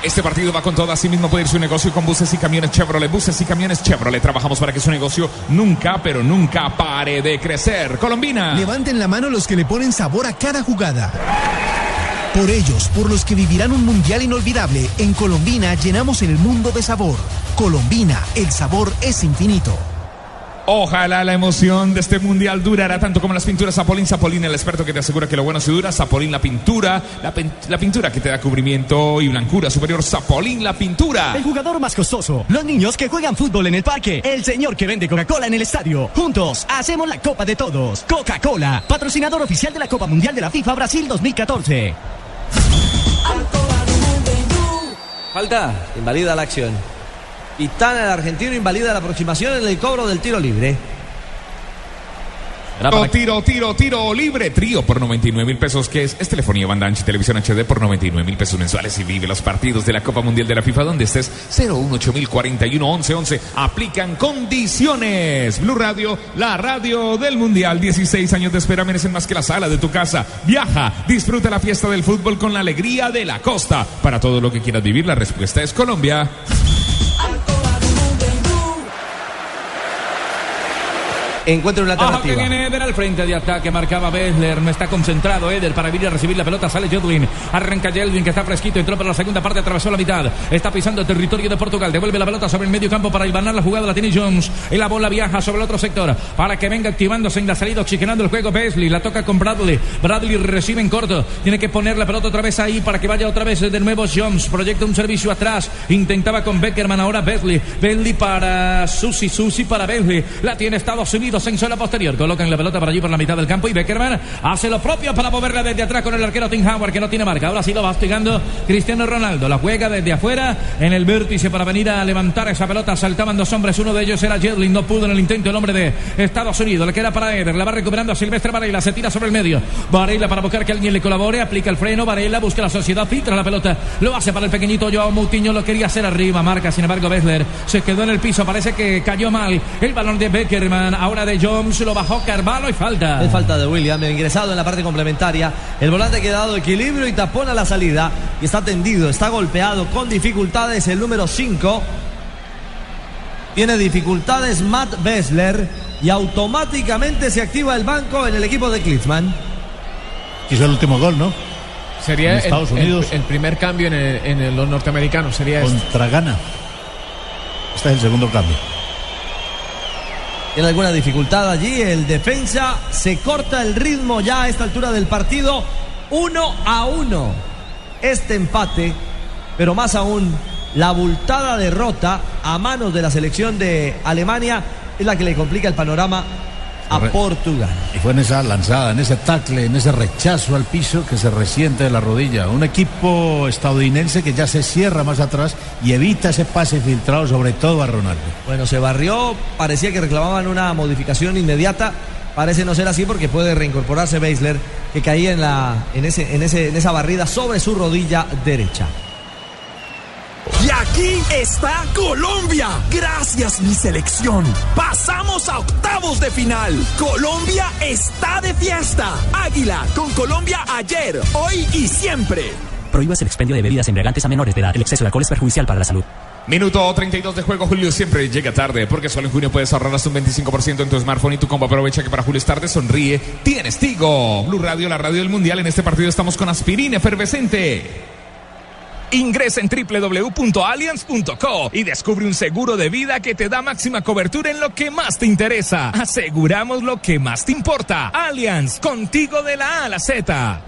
Este partido va con todo, así mismo puede ir su negocio con buses y camiones Chevrolet. Buses y camiones Chevrolet. Trabajamos para que su negocio nunca, pero nunca pare de crecer. Colombina. Levanten la mano los que le ponen sabor a cada jugada. Por ellos, por los que vivirán un mundial inolvidable, en Colombina llenamos el mundo de sabor. Colombina, el sabor es infinito. Ojalá la emoción de este mundial durará tanto como las pinturas Zapolín. Zapolín, el experto que te asegura que lo bueno se dura. Zapolín, la pintura. La, la pintura que te da cubrimiento y blancura superior. Zapolín, la pintura. El jugador más costoso. Los niños que juegan fútbol en el parque. El señor que vende Coca-Cola en el estadio. Juntos hacemos la Copa de Todos. Coca-Cola, patrocinador oficial de la Copa Mundial de la FIFA Brasil 2014. Falta, invalida la acción. Pitana, el argentino, invalida la aproximación en el cobro del tiro libre. Tiro, tiro, tiro, tiro libre. Trío por 99 mil pesos, que es, es telefonía, banda ancha y televisión HD por 99 mil pesos mensuales y vive los partidos de la Copa Mundial de la FIFA donde estés 018041 1111. Aplican condiciones. Blue Radio, la radio del Mundial. 16 años de espera merecen más que la sala de tu casa. Viaja, disfruta la fiesta del fútbol con la alegría de la costa. Para todo lo que quieras vivir, la respuesta es Colombia. Encuentra una Ojo que alternativa. viene Eder al frente de ataque, marcaba Bessler, no está concentrado Eder para venir a recibir la pelota, sale Jedlin, arranca Jedlin que está fresquito, entró para la segunda parte, atravesó la mitad, está pisando territorio de Portugal, devuelve la pelota sobre el medio campo para ibanar la jugada, la tiene Jones, y la bola viaja sobre el otro sector, para que venga activándose en la salida, oxigenando el juego Besley, la toca con Bradley, Bradley recibe en corto, tiene que poner la pelota otra vez ahí para que vaya otra vez de nuevo Jones, proyecta un servicio atrás, intentaba con Beckerman, ahora Besley, Besley para Susi, Susi para Besley, la tiene Estados Unidos en zona posterior, colocan la pelota por allí por la mitad del campo y Beckerman hace lo propio para moverla desde atrás con el arquero Tim Howard que no tiene marca, ahora sí lo va hostigando Cristiano Ronaldo, la juega desde afuera en el vértice para venir a levantar esa pelota, saltaban dos hombres, uno de ellos era Jedlin, no pudo en el intento el hombre de Estados Unidos, le queda para Eder, la va recuperando a Silvestre Varela, se tira sobre el medio, Varela para buscar que alguien le colabore, aplica el freno, Varela busca la sociedad, filtra la pelota, lo hace para el pequeñito Joao Moutinho, lo quería hacer arriba, marca, sin embargo Bessler se quedó en el piso, parece que cayó mal, el balón de Beckerman, ahora de Jones, lo bajó Carvalho y falta. Es falta de William, ingresado en la parte complementaria. El volante ha quedado equilibrio y tapón a la salida. Y está tendido, está golpeado con dificultades el número 5. Tiene dificultades Matt Bessler y automáticamente se activa el banco en el equipo de Klinsmann. Hizo el último gol, ¿no? Sería En Estados el- Unidos. el primer cambio en, el- en el- los norteamericanos. Sería este. Contra Ghana. Este es el segundo cambio. Tiene alguna dificultad allí. El defensa se corta el ritmo ya a esta altura del partido. Uno a uno. Este empate, pero más aún la abultada derrota a manos de la selección de Alemania es la que le complica el panorama a. Portugal. Y fue en esa lanzada, en ese tackle, en ese rechazo al piso que se resiente de la rodilla. Un equipo estadounidense que ya se cierra más atrás y evita ese pase filtrado, sobre todo a Ronaldo. Bueno, se barrió, parecía que reclamaban una modificación inmediata. Parece no ser así porque puede reincorporarse Beisler, que caía en, la, en, ese, en, ese, en esa barrida sobre su rodilla derecha. Y aquí está Colombia. Gracias mi selección. Pasamos a octavos de final. Colombia está de fiesta. Águila con Colombia ayer, hoy y siempre. Prohíbas el expendio de bebidas embriagantes a menores de edad. El exceso de alcohol es perjudicial para la salud. Minuto 32 de juego, Julio siempre llega tarde, porque solo en junio puedes ahorrar hasta un 25% en tu smartphone y tu combo. Aprovecha que para Julio es tarde, sonríe, tienes Tigo. Blue Radio, la radio del mundial. En este partido estamos con aspirina efervescente. Ingresa en www.allianz.co y descubre un seguro de vida que te da máxima cobertura en lo que más te interesa. Aseguramos lo que más te importa. Allianz, contigo de la A a la Z.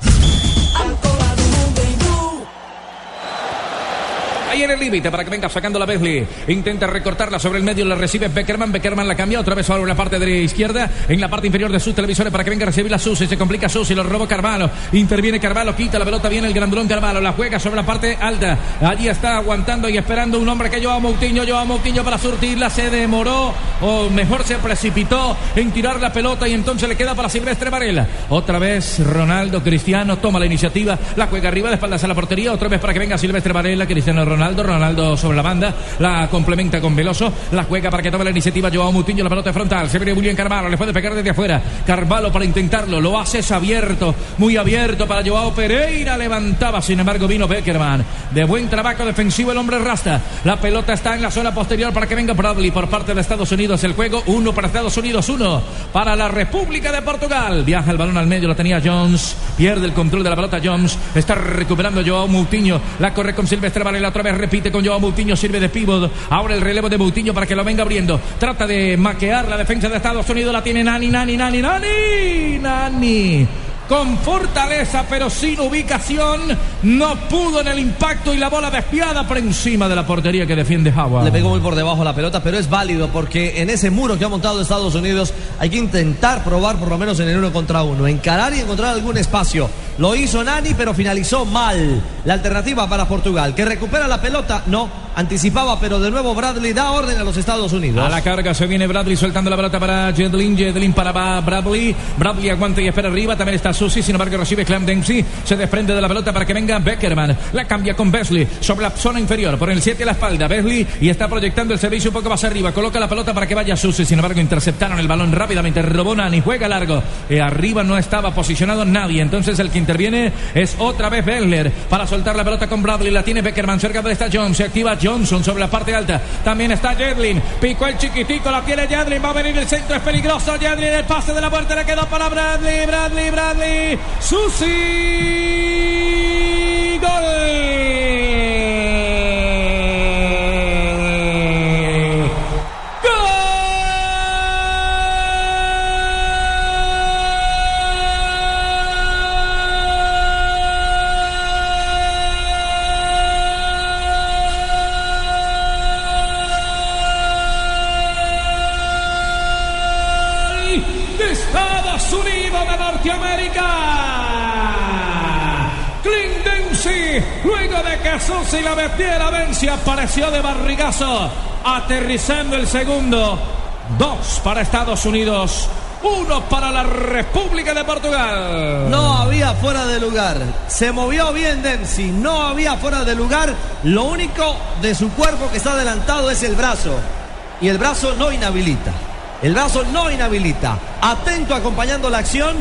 Ahí en el límite para que venga sacando la Besley. Intenta recortarla sobre el medio. Le recibe Beckerman. Beckerman la cambia otra vez sobre la parte de la izquierda. En la parte inferior de sus televisores para que venga a recibir la Susi. Se complica Susi. Lo robó Carvalho. Interviene Carvalho. Quita la pelota. Viene el grandulón Carvalho. La juega sobre la parte alta. Allí está aguantando y esperando un hombre que lleva Moutinho. Lleva Moutinho para surtirla. Se demoró. O mejor se precipitó en tirar la pelota. Y entonces le queda para Silvestre Varela. Otra vez Ronaldo Cristiano toma la iniciativa. La juega arriba de espaldas a la portería. Otra vez para que venga Silvestre Varela. Cristiano Ronaldo. Ronaldo sobre la banda. La complementa con Veloso. La juega para que tome la iniciativa. Joao Moutinho. La pelota frontal. Se viene bien Carvalho. Le puede pegar desde afuera. Carvalho para intentarlo. Lo hace es abierto. Muy abierto para Joao Pereira. Levantaba. Sin embargo, vino Beckerman. De buen trabajo defensivo el hombre rasta. La pelota está en la zona posterior para que venga Bradley por parte de Estados Unidos. El juego. Uno para Estados Unidos. Uno para la República de Portugal. Viaja el balón al medio. Lo tenía Jones. Pierde el control de la pelota Jones. Está recuperando Joao Moutinho. La corre con Silvestre Varela. Otra vez repite con Joao Moutinho. Sirve de pívot. Ahora el relevo de Moutinho para que lo venga abriendo. Trata de maquear la defensa de Estados Unidos. La tiene Nani, Nani, Nani, Nani. Nani con fortaleza pero sin ubicación. No pudo en el impacto y la bola despiada por encima de la portería que defiende Howard. Le pegó muy por debajo la pelota, pero es válido porque en ese muro que ha montado Estados Unidos hay que intentar probar por lo menos en el uno contra uno, encarar y encontrar algún espacio. Lo hizo Nani, pero finalizó mal. La alternativa para Portugal, que recupera la pelota, no, anticipaba, pero de nuevo Bradley da orden a los Estados Unidos. A la carga se viene Bradley soltando la pelota para Jedlin. Jedlin para Bradley. Bradley aguanta y espera arriba. También está Susi. Sin embargo, recibe Clem Dempsey. Se desprende de la pelota para que venga Beckerman. La cambia con Besley sobre la zona inferior. Por el 7 a la espalda. Besley y está proyectando el servicio un poco más arriba. Coloca la pelota para que vaya Susi. Sin embargo, interceptaron el balón rápidamente. Robó Nani. Juega largo. Eh, arriba no estaba posicionado nadie. Entonces el que interviene es otra vez Bellner para soltar la pelota con Bradley. La tiene Beckerman. Cerca de esta Jones. Se activa Johnson sobre la parte alta. También está Jedlin. Picó el chiquitico. La tiene Jedlin. Va a venir el centro. Es peligroso. Jedlin. El pase de la muerte le quedó para Bradley. Bradley. Bradley. Susi. Gol. Que Susi la metiera, Benzi apareció de barrigazo, aterrizando el segundo. Dos para Estados Unidos, uno para la República de Portugal. No había fuera de lugar. Se movió bien Dempsey. No había fuera de lugar. Lo único de su cuerpo que está adelantado es el brazo. Y el brazo no inhabilita. El brazo no inhabilita. Atento acompañando la acción.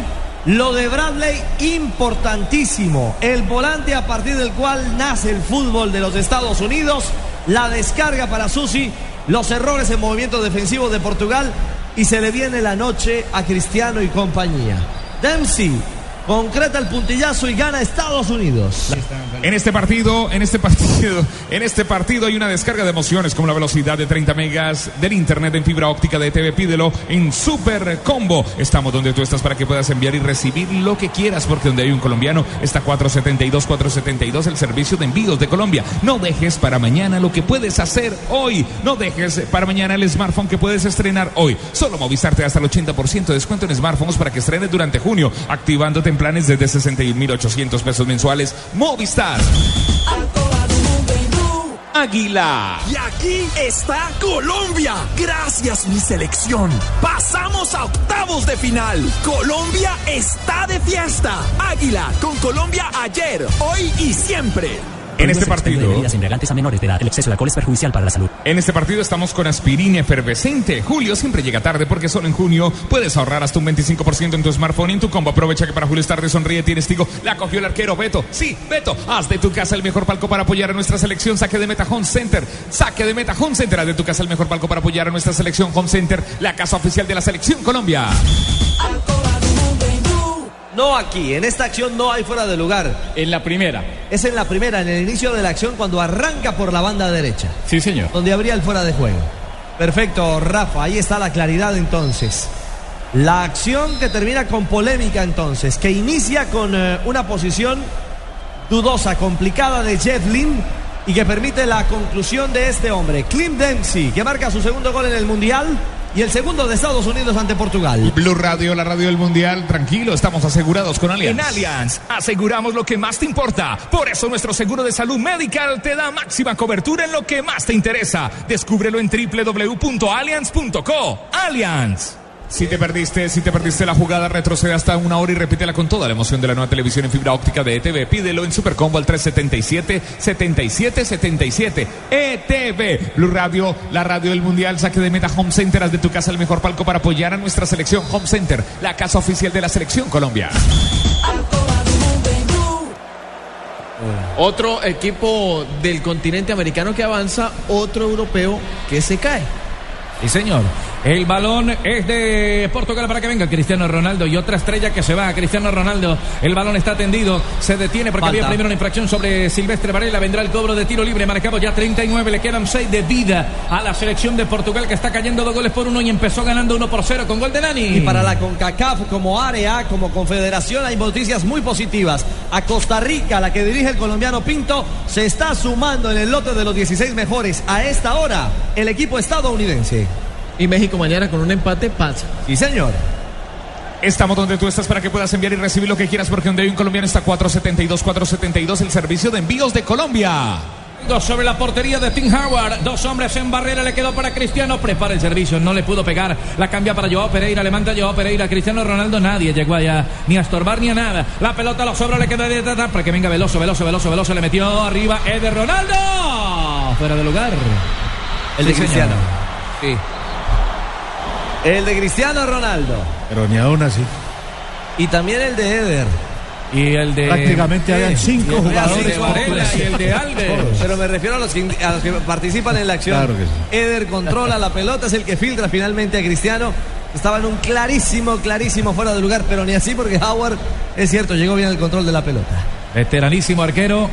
Lo de Bradley, importantísimo. El volante a partir del cual nace el fútbol de los Estados Unidos. La descarga para Susi. Los errores en movimiento defensivo de Portugal. Y se le viene la noche a Cristiano y compañía. Dempsey concreta el puntillazo y gana Estados Unidos. En este partido, en este partido, en este partido hay una descarga de emociones como la velocidad de 30 megas del internet en fibra óptica de TV. Pídelo en Super Combo. Estamos donde tú estás para que puedas enviar y recibir lo que quieras, porque donde hay un colombiano está 472 472 el servicio de envíos de Colombia. No dejes para mañana lo que puedes hacer hoy. No dejes para mañana el smartphone que puedes estrenar hoy. Solo Movistar te da hasta el 80% de descuento en smartphones para que estrenes durante junio, activándote en planes desde 61.800 pesos mensuales. Movistar. Águila. Y aquí está Colombia. Gracias mi selección. Pasamos a octavos de final. Colombia está de fiesta. Águila con Colombia ayer, hoy y siempre. En este partido. Bebidas embriagantes a menores de edad. El exceso de alcohol es perjudicial para la salud. En este partido estamos con aspirina efervescente. Julio siempre llega tarde porque solo en junio puedes ahorrar hasta un 25% en tu smartphone y en tu combo. Aprovecha que para Julio es tarde sonríe, tienes tigo. La cogió el arquero Beto. Sí, Beto. Haz de tu casa el mejor palco para apoyar a nuestra selección. Saque de Meta Home Center. Saque de Meta Home Center. Haz de tu casa el mejor palco para apoyar a nuestra selección Home Center. La casa oficial de la selección Colombia. No aquí, en esta acción no hay fuera de lugar. En la primera. Es en la primera, en el inicio de la acción, cuando arranca por la banda derecha. Sí, señor. Donde habría el fuera de juego. Perfecto, Rafa, ahí está la claridad entonces. La acción que termina con polémica entonces, que inicia con eh, una posición dudosa, complicada de Jeff Lynn, y que permite la conclusión de este hombre, Clint Dempsey, que marca su segundo gol en el Mundial y el segundo de Estados Unidos ante Portugal. Blue Radio, la radio del Mundial, tranquilo, estamos asegurados con Allianz. En Allianz aseguramos lo que más te importa. Por eso nuestro seguro de salud medical te da máxima cobertura en lo que más te interesa. Descúbrelo en www.allianz.co. Allianz. Si te perdiste, si te perdiste la jugada, retrocede hasta una hora y repítela con toda la emoción de la nueva televisión en fibra óptica de ETV. Pídelo en Supercombo al 377-7777. ETV. Blue Radio, la radio del Mundial. Saque de meta Home Center. Haz de tu casa el mejor palco para apoyar a nuestra selección. Home Center, la casa oficial de la selección Colombia. Otro equipo del continente americano que avanza, otro europeo que se cae. Sí, señor. El balón es de Portugal para que venga Cristiano Ronaldo y otra estrella que se va. Cristiano Ronaldo. El balón está tendido. Se detiene porque Falta. había primero una infracción sobre Silvestre Varela. Vendrá el cobro de tiro libre. Marcado ya 39. Le quedan 6 de vida a la selección de Portugal que está cayendo dos goles por uno y empezó ganando 1 por 0 con gol de Nani. Y para la CONCACAF como área, como confederación, hay noticias muy positivas. A Costa Rica, la que dirige el colombiano Pinto, se está sumando en el lote de los 16 mejores. A esta hora, el equipo estadounidense. Y México mañana con un empate pasa. Sí, señor. Estamos donde tú estás para que puedas enviar y recibir lo que quieras porque donde hay un colombiano está 472 472 el servicio de envíos de Colombia. Dos sobre la portería de Tim Howard. Dos hombres en barrera. Le quedó para Cristiano. Prepara el servicio. No le pudo pegar. La cambia para Joao Pereira. Le manda Joao Pereira. Cristiano Ronaldo. Nadie llegó allá. Ni a estorbar ni a nada. La pelota lo sobra. Le queda de atrás para que venga Veloso, Veloso, Veloso, Veloso. Le metió arriba Eder Ronaldo. Fuera de lugar. El de Sí, señor. Cristiano. Sí. El de Cristiano Ronaldo. Pero ni aún así. Y también el de Eder. Y el de. Prácticamente habían cinco y el de jugadores. Varela y el de Alves. Pero me refiero a los, que, a los que participan en la acción. Claro que sí. Eder controla la pelota, es el que filtra finalmente a Cristiano. Estaba en un clarísimo, clarísimo fuera de lugar, pero ni así porque Howard, es cierto, llegó bien al control de la pelota. Veteranísimo arquero.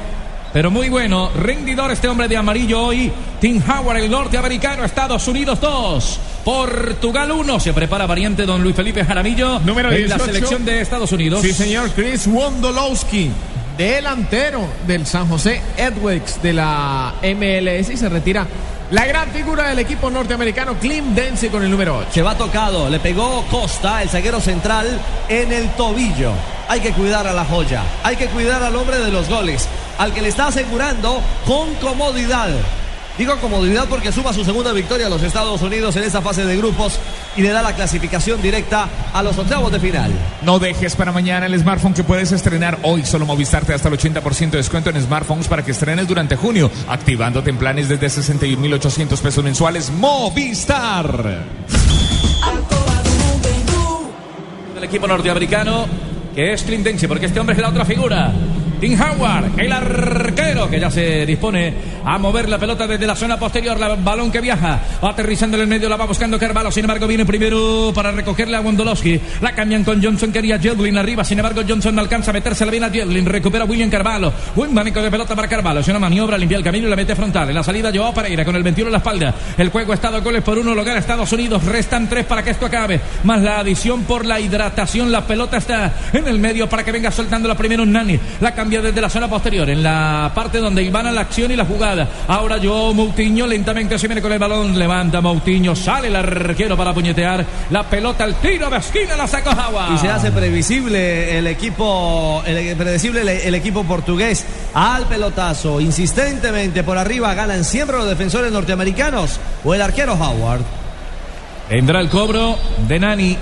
Pero muy bueno, rendidor este hombre de amarillo hoy. Tim Howard, el norteamericano, Estados Unidos 2, Portugal 1. Se prepara variante don Luis Felipe Jaramillo Número en la 18. selección de Estados Unidos. Sí, señor. Chris Wondolowski, delantero del San José Edwards de la MLS y se retira la gran figura del equipo norteamericano, Clint Dempsey con el número 8. Se va tocado, le pegó Costa, el zaguero central, en el tobillo. Hay que cuidar a la joya, hay que cuidar al hombre de los goles, al que le está asegurando con comodidad. Digo comodidad porque suma su segunda victoria a los Estados Unidos en esta fase de grupos y le da la clasificación directa a los octavos de final. No dejes para mañana el smartphone que puedes estrenar hoy. Solo Movistar te da hasta el 80% de descuento en smartphones para que estrenes durante junio, activándote en planes desde 61.800 pesos mensuales. Movistar. del equipo norteamericano, que es Clint Dempsey, porque este hombre es la otra figura. Tim Howard, el arquero, que ya se dispone a mover la pelota desde la zona posterior, la balón que viaja, va aterrizando en el medio, la va buscando Carvalho, sin embargo viene primero para recogerle a Wondolowski, la cambian con Johnson, quería Jedlin arriba, sin embargo Johnson no alcanza a metérsela bien a Jedlin, recupera William Carvalho, buen manejo de pelota para Carvalho, es una maniobra, limpia el camino y la mete frontal, en la salida Joao Pereira con el 21 en la espalda, el juego está dos goles por uno, lo gana Estados Unidos, restan tres para que esto acabe, más la adición por la hidratación, la pelota está en el medio para que venga soltando la primera un Nani, la cambia desde la zona posterior, en la parte donde iban a la acción y la jugada, ahora Joao Moutinho lentamente se viene con el balón, levanta Moutinho, sale el arquero para puñetear, la pelota al tiro de esquina, la sacó Howard. Y se hace previsible el equipo, el, predecible el, el equipo portugués al pelotazo. Insistentemente por arriba ganan siempre los defensores norteamericanos o el arquero Howard. Vendrá el cobro de Nani.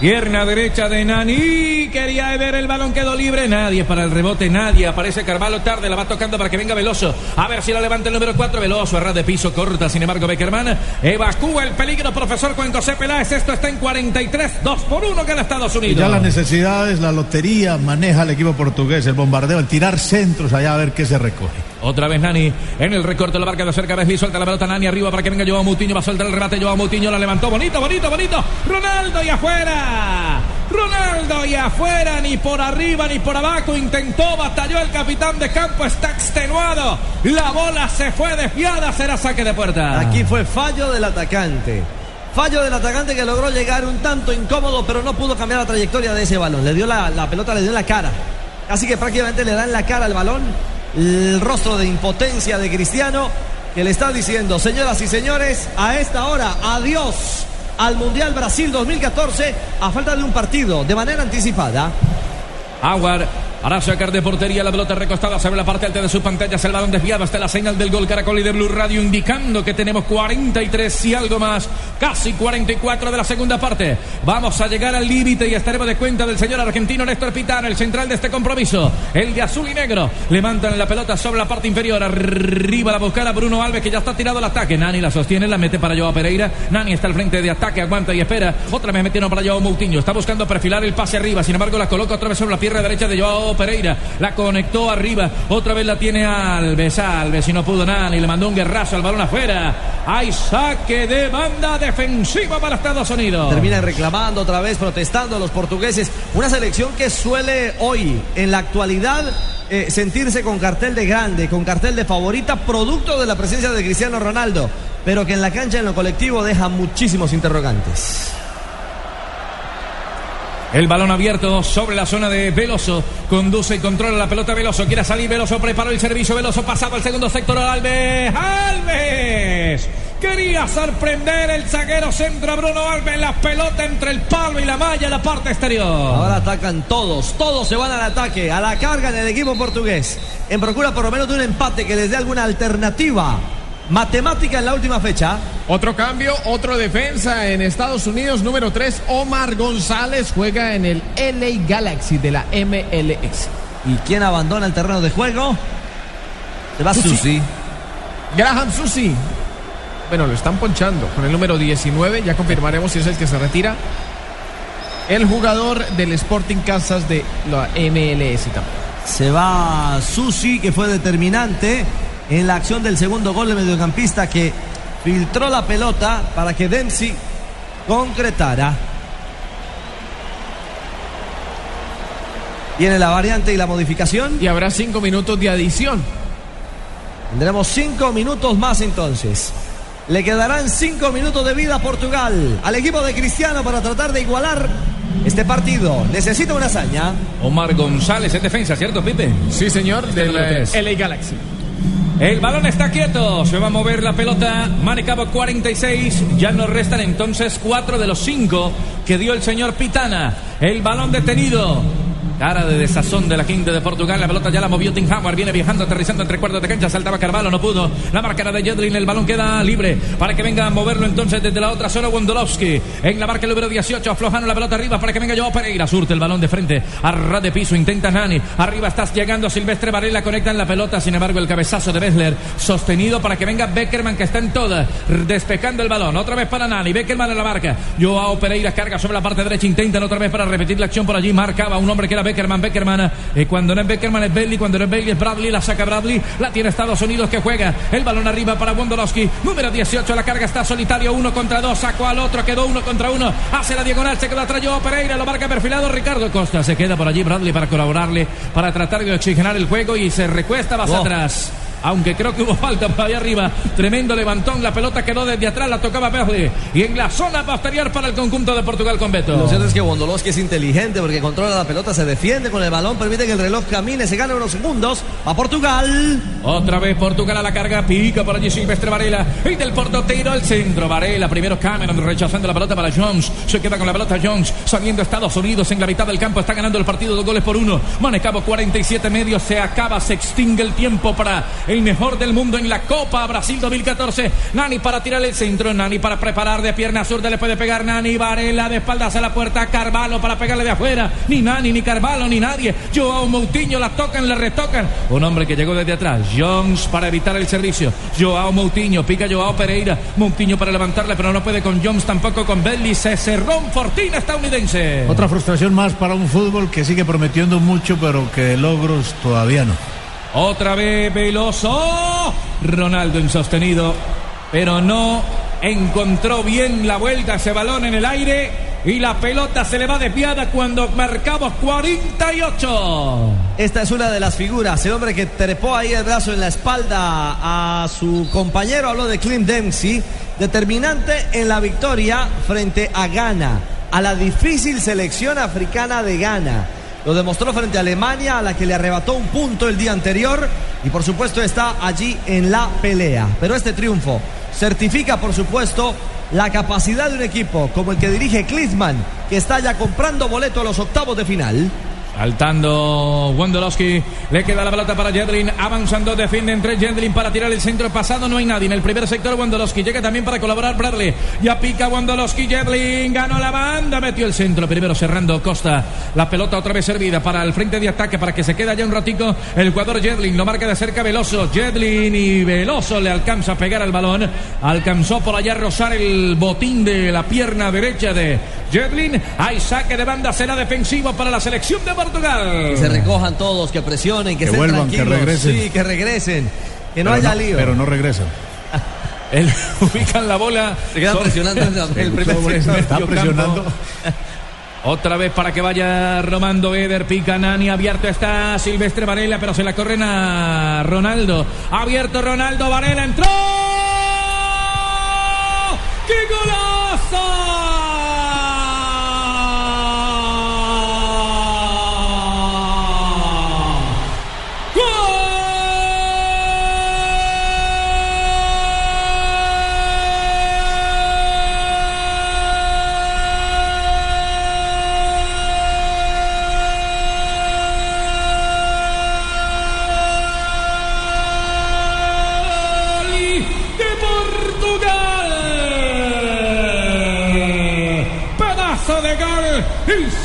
Pierna derecha de Nani. Quería ver el balón, quedó libre. Nadie para el rebote, nadie. Aparece Carvalho tarde, la va tocando para que venga Veloso. A ver si la levanta el número 4. Veloso, a ras de piso, corta. Sin embargo, Beckerman evacúa el peligro, profesor con José Peláez. Esto está en 43, 2 por 1 gana Estados Y Unidos. ya las necesidades, la lotería maneja el equipo portugués, el bombardeo, el tirar centros allá a ver qué se recoge. Otra vez Nani en el recorte, la marca de cerca, Vesli suelta la pelota Nani arriba para que venga Joao Moutinho, va a soltar el remate, Joao Moutinho la levantó, bonito, bonito, bonito, Ronaldo y afuera, Ronaldo y afuera, ni por arriba ni por abajo, intentó, batalló el capitán de campo, está extenuado, la bola se fue desviada, será saque de puerta. Aquí fue fallo del atacante. Fallo del atacante que logró llegar un tanto incómodo, pero no pudo cambiar la trayectoria de ese balón. Le dio la, la pelota, le dio la cara. Así que prácticamente le da en la cara al balón el rostro de impotencia de Cristiano que le está diciendo, señoras y señores, a esta hora, adiós al Mundial Brasil 2014 a falta de un partido de manera anticipada. Aguar para sacar de portería la pelota recostada sobre la parte alta de sus pantallas. El balón desviado hasta la señal del gol Caracol y de Blue Radio indicando que tenemos 43 y algo más. Casi 44 de la segunda parte. Vamos a llegar al límite y estaremos de cuenta del señor argentino Néstor Pitana, el central de este compromiso. El de azul y negro. Levantan la pelota sobre la parte inferior. Arriba la buscada Bruno Alves que ya está tirado al ataque. Nani la sostiene, la mete para Joao Pereira. Nani está al frente de ataque, aguanta y espera. Otra vez metieron para Joao Moutinho. Está buscando perfilar el pase arriba. Sin embargo, la coloca otra vez sobre la pierna derecha de Joao Pereira. La conectó arriba. Otra vez la tiene Alves. Alves y no pudo nada. Y le mandó un guerrazo al balón afuera. Hay saque de banda defensiva para Estados Unidos. Terminan reclamando otra vez, protestando los portugueses. Una selección que suele hoy, en la actualidad, eh, sentirse con cartel de grande, con cartel de favorita, producto de la presencia de Cristiano Ronaldo, pero que en la cancha, en lo colectivo, deja muchísimos interrogantes. El balón abierto sobre la zona de Veloso. Conduce y controla la pelota Veloso. Quiere salir Veloso. Preparó el servicio. Veloso pasado al segundo sector. Alves. Alves. Quería sorprender el zaguero centro Bruno Alves. La pelota entre el palo y la malla. La parte exterior. Ahora atacan todos. Todos se van al ataque. A la carga en el equipo portugués. En procura por lo menos de un empate que les dé alguna alternativa matemática en la última fecha. Otro cambio, otro defensa en Estados Unidos, número 3, Omar González juega en el LA Galaxy de la MLS. ¿Y quién abandona el terreno de juego? Se va Susi. Susi. Graham Susi. Bueno, lo están ponchando con el número 19, ya confirmaremos si es el que se retira. El jugador del Sporting Kansas de la MLS también. Se va Susi, que fue determinante en la acción del segundo gol del mediocampista que filtró la pelota para que Dempsey concretara. Viene la variante y la modificación. Y habrá cinco minutos de adición. Tendremos cinco minutos más entonces. Le quedarán cinco minutos de vida a Portugal, al equipo de Cristiano para tratar de igualar este partido. Necesita una hazaña. Omar González en defensa, ¿cierto, Pipe? Sí, señor, del número eh. LA Galaxy. El balón está quieto, se va a mover la pelota. Manecabo 46, ya nos restan entonces cuatro de los cinco que dio el señor Pitana. El balón detenido. Cara de desazón de la quinta de Portugal. La pelota ya la movió Tim Howard. Viene viajando, aterrizando entre cuerdas de cancha. Saltaba Carvalho, no pudo. La marca de Jedlin. El balón queda libre para que venga a moverlo entonces desde la otra zona. Wondolowski. En la marca número 18. Aflojando la pelota arriba para que venga Joao Pereira. Surte el balón de frente. A ras de piso. Intenta Nani. Arriba estás llegando Silvestre Varela. Conecta en la pelota. Sin embargo, el cabezazo de Bessler. Sostenido para que venga Beckerman que está en toda. Despejando el balón. Otra vez para Nani. Beckerman en la marca. Joao Pereira carga sobre la parte derecha. Intentan otra vez para repetir la acción por allí. Marcaba un hombre que era Beckerman. Beckerman. eh, cuando no es Beckerman es Bailey. Cuando no es Bailey es Bradley. La saca Bradley. La tiene Estados Unidos que juega. El balón arriba para Wondolowski. Número 18. La carga está solitario. Uno contra dos. Sacó al otro. Quedó uno contra uno. Hace la diagonal. Se quedó atrás Joao Pereira. Lo marca perfilado Ricardo Costa. Se queda por allí Bradley para colaborarle. Para tratar de oxigenar el juego. Y se recuesta más Oh. atrás. Aunque creo que hubo falta por ahí arriba. Tremendo levantón. La pelota quedó desde atrás. La tocaba Bradley. Y en la zona posterior para el conjunto de Portugal con Beto. Lo cierto es que Wondolowski es inteligente porque controla la pelota, se defiende con el balón, permite que el reloj camine, se gana unos segundos a Portugal. Otra vez Portugal a la carga, pica por allí Silvestre Varela. Y del Porto al centro. Varela, primero Cameron rechazando la pelota para Jones. Se queda con la pelota Jones. Saliendo Estados Unidos en la mitad del campo. Está ganando el partido dos goles por uno. Manecabo 47 medios. Se acaba, se extingue el tiempo para el mejor del mundo en la Copa Brasil 2014. Nani para tirar el centro. Nani para preparar de pierna zurda. Le puede pegar Nani. Varela de espaldas a la puerta. Carvalho para pegarle de afuera. Ni Nani, ni Carvalho, ni nadie. Joao Moutinho la tocan, la retocan. Un hombre que llegó desde atrás. Jones para evitar el servicio. Joao Moutinho. Pica Joao Pereira. Moutinho para levantarle, pero no puede con Jones, tampoco con Belly. Se cerró un fortín estadounidense. Otra frustración más para un fútbol que sigue prometiendo mucho, pero que logros todavía no. Otra vez Veloso. Ronaldo insostenido. Pero no encontró bien la vuelta ese balón en el aire. Y la pelota se le va desviada cuando marcamos 48. Esta es una de las figuras, el hombre que trepó ahí el brazo en la espalda a su compañero, habló de Clint Dempsey, determinante en la victoria frente a Ghana, a la difícil selección africana de Ghana. Lo demostró frente a Alemania, a la que le arrebató un punto el día anterior. Y por supuesto está allí en la pelea. Pero este triunfo certifica, por supuesto, la capacidad de un equipo como el que dirige Klinsmann, que está ya comprando boleto a los octavos de final. Saltando Wondolowski, le queda la pelota para Jedlin, avanzando, defiende entre Jedlin para tirar el centro pasado, no hay nadie en el primer sector, Wondolowski llega también para colaborar Bradley, ya pica Wondolowski, Jedlin, ganó la banda, metió el centro, primero cerrando Costa, la pelota otra vez servida para el frente de ataque, para que se quede allá un ratico, el jugador Jedlin, lo marca de cerca Veloso, Jedlin y Veloso le alcanza a pegar al balón, alcanzó por allá rozar el botín de la pierna derecha de Jedlin, hay saque de banda, será defensivo para la selección de Portugal. Que se recojan todos, que presionen, que, Que estén vuelvan, que tranquilos. regresen. Sí, que regresen. Que no Pero haya no- lío. Pero no regresan. Él ubican la bola. Se quedan presionando el primer sobre el presionando. Otra vez para que vaya Romando Eder, pica Nani, abierto está Silvestre Varela, pero se la corren a Ronaldo. Abierto Ronaldo, Varela entró.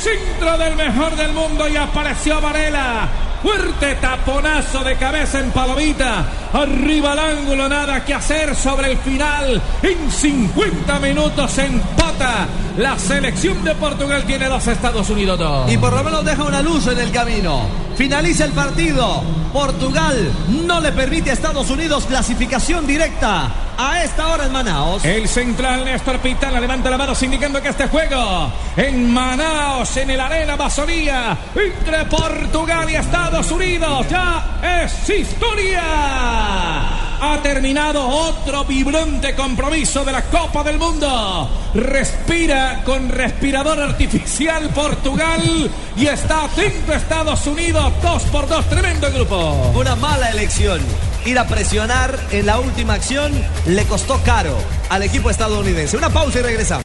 Centro del mejor del mundo y apareció Varela. Fuerte taponazo de cabeza en palomita. Arriba al ángulo, nada que hacer sobre el final. En 50 minutos empata. La selección de Portugal tiene dos Estados Unidos dos. Y por lo menos deja una luz en el camino. Finaliza el partido. Portugal no le permite a Estados Unidos clasificación directa a esta hora en Manaos. El central Néstor Pitana levanta la mano indicando que este juego en Manaos, en el Arena Basolía, entre Portugal y Estados Unidos, ya es historia. Ha terminado otro vibrante compromiso de la Copa del Mundo. Respira con respirador artificial Portugal y está atento Estados Unidos. Dos por dos, tremendo grupo. Una mala elección. Ir a presionar en la última acción le costó caro al equipo estadounidense. Una pausa y regresamos.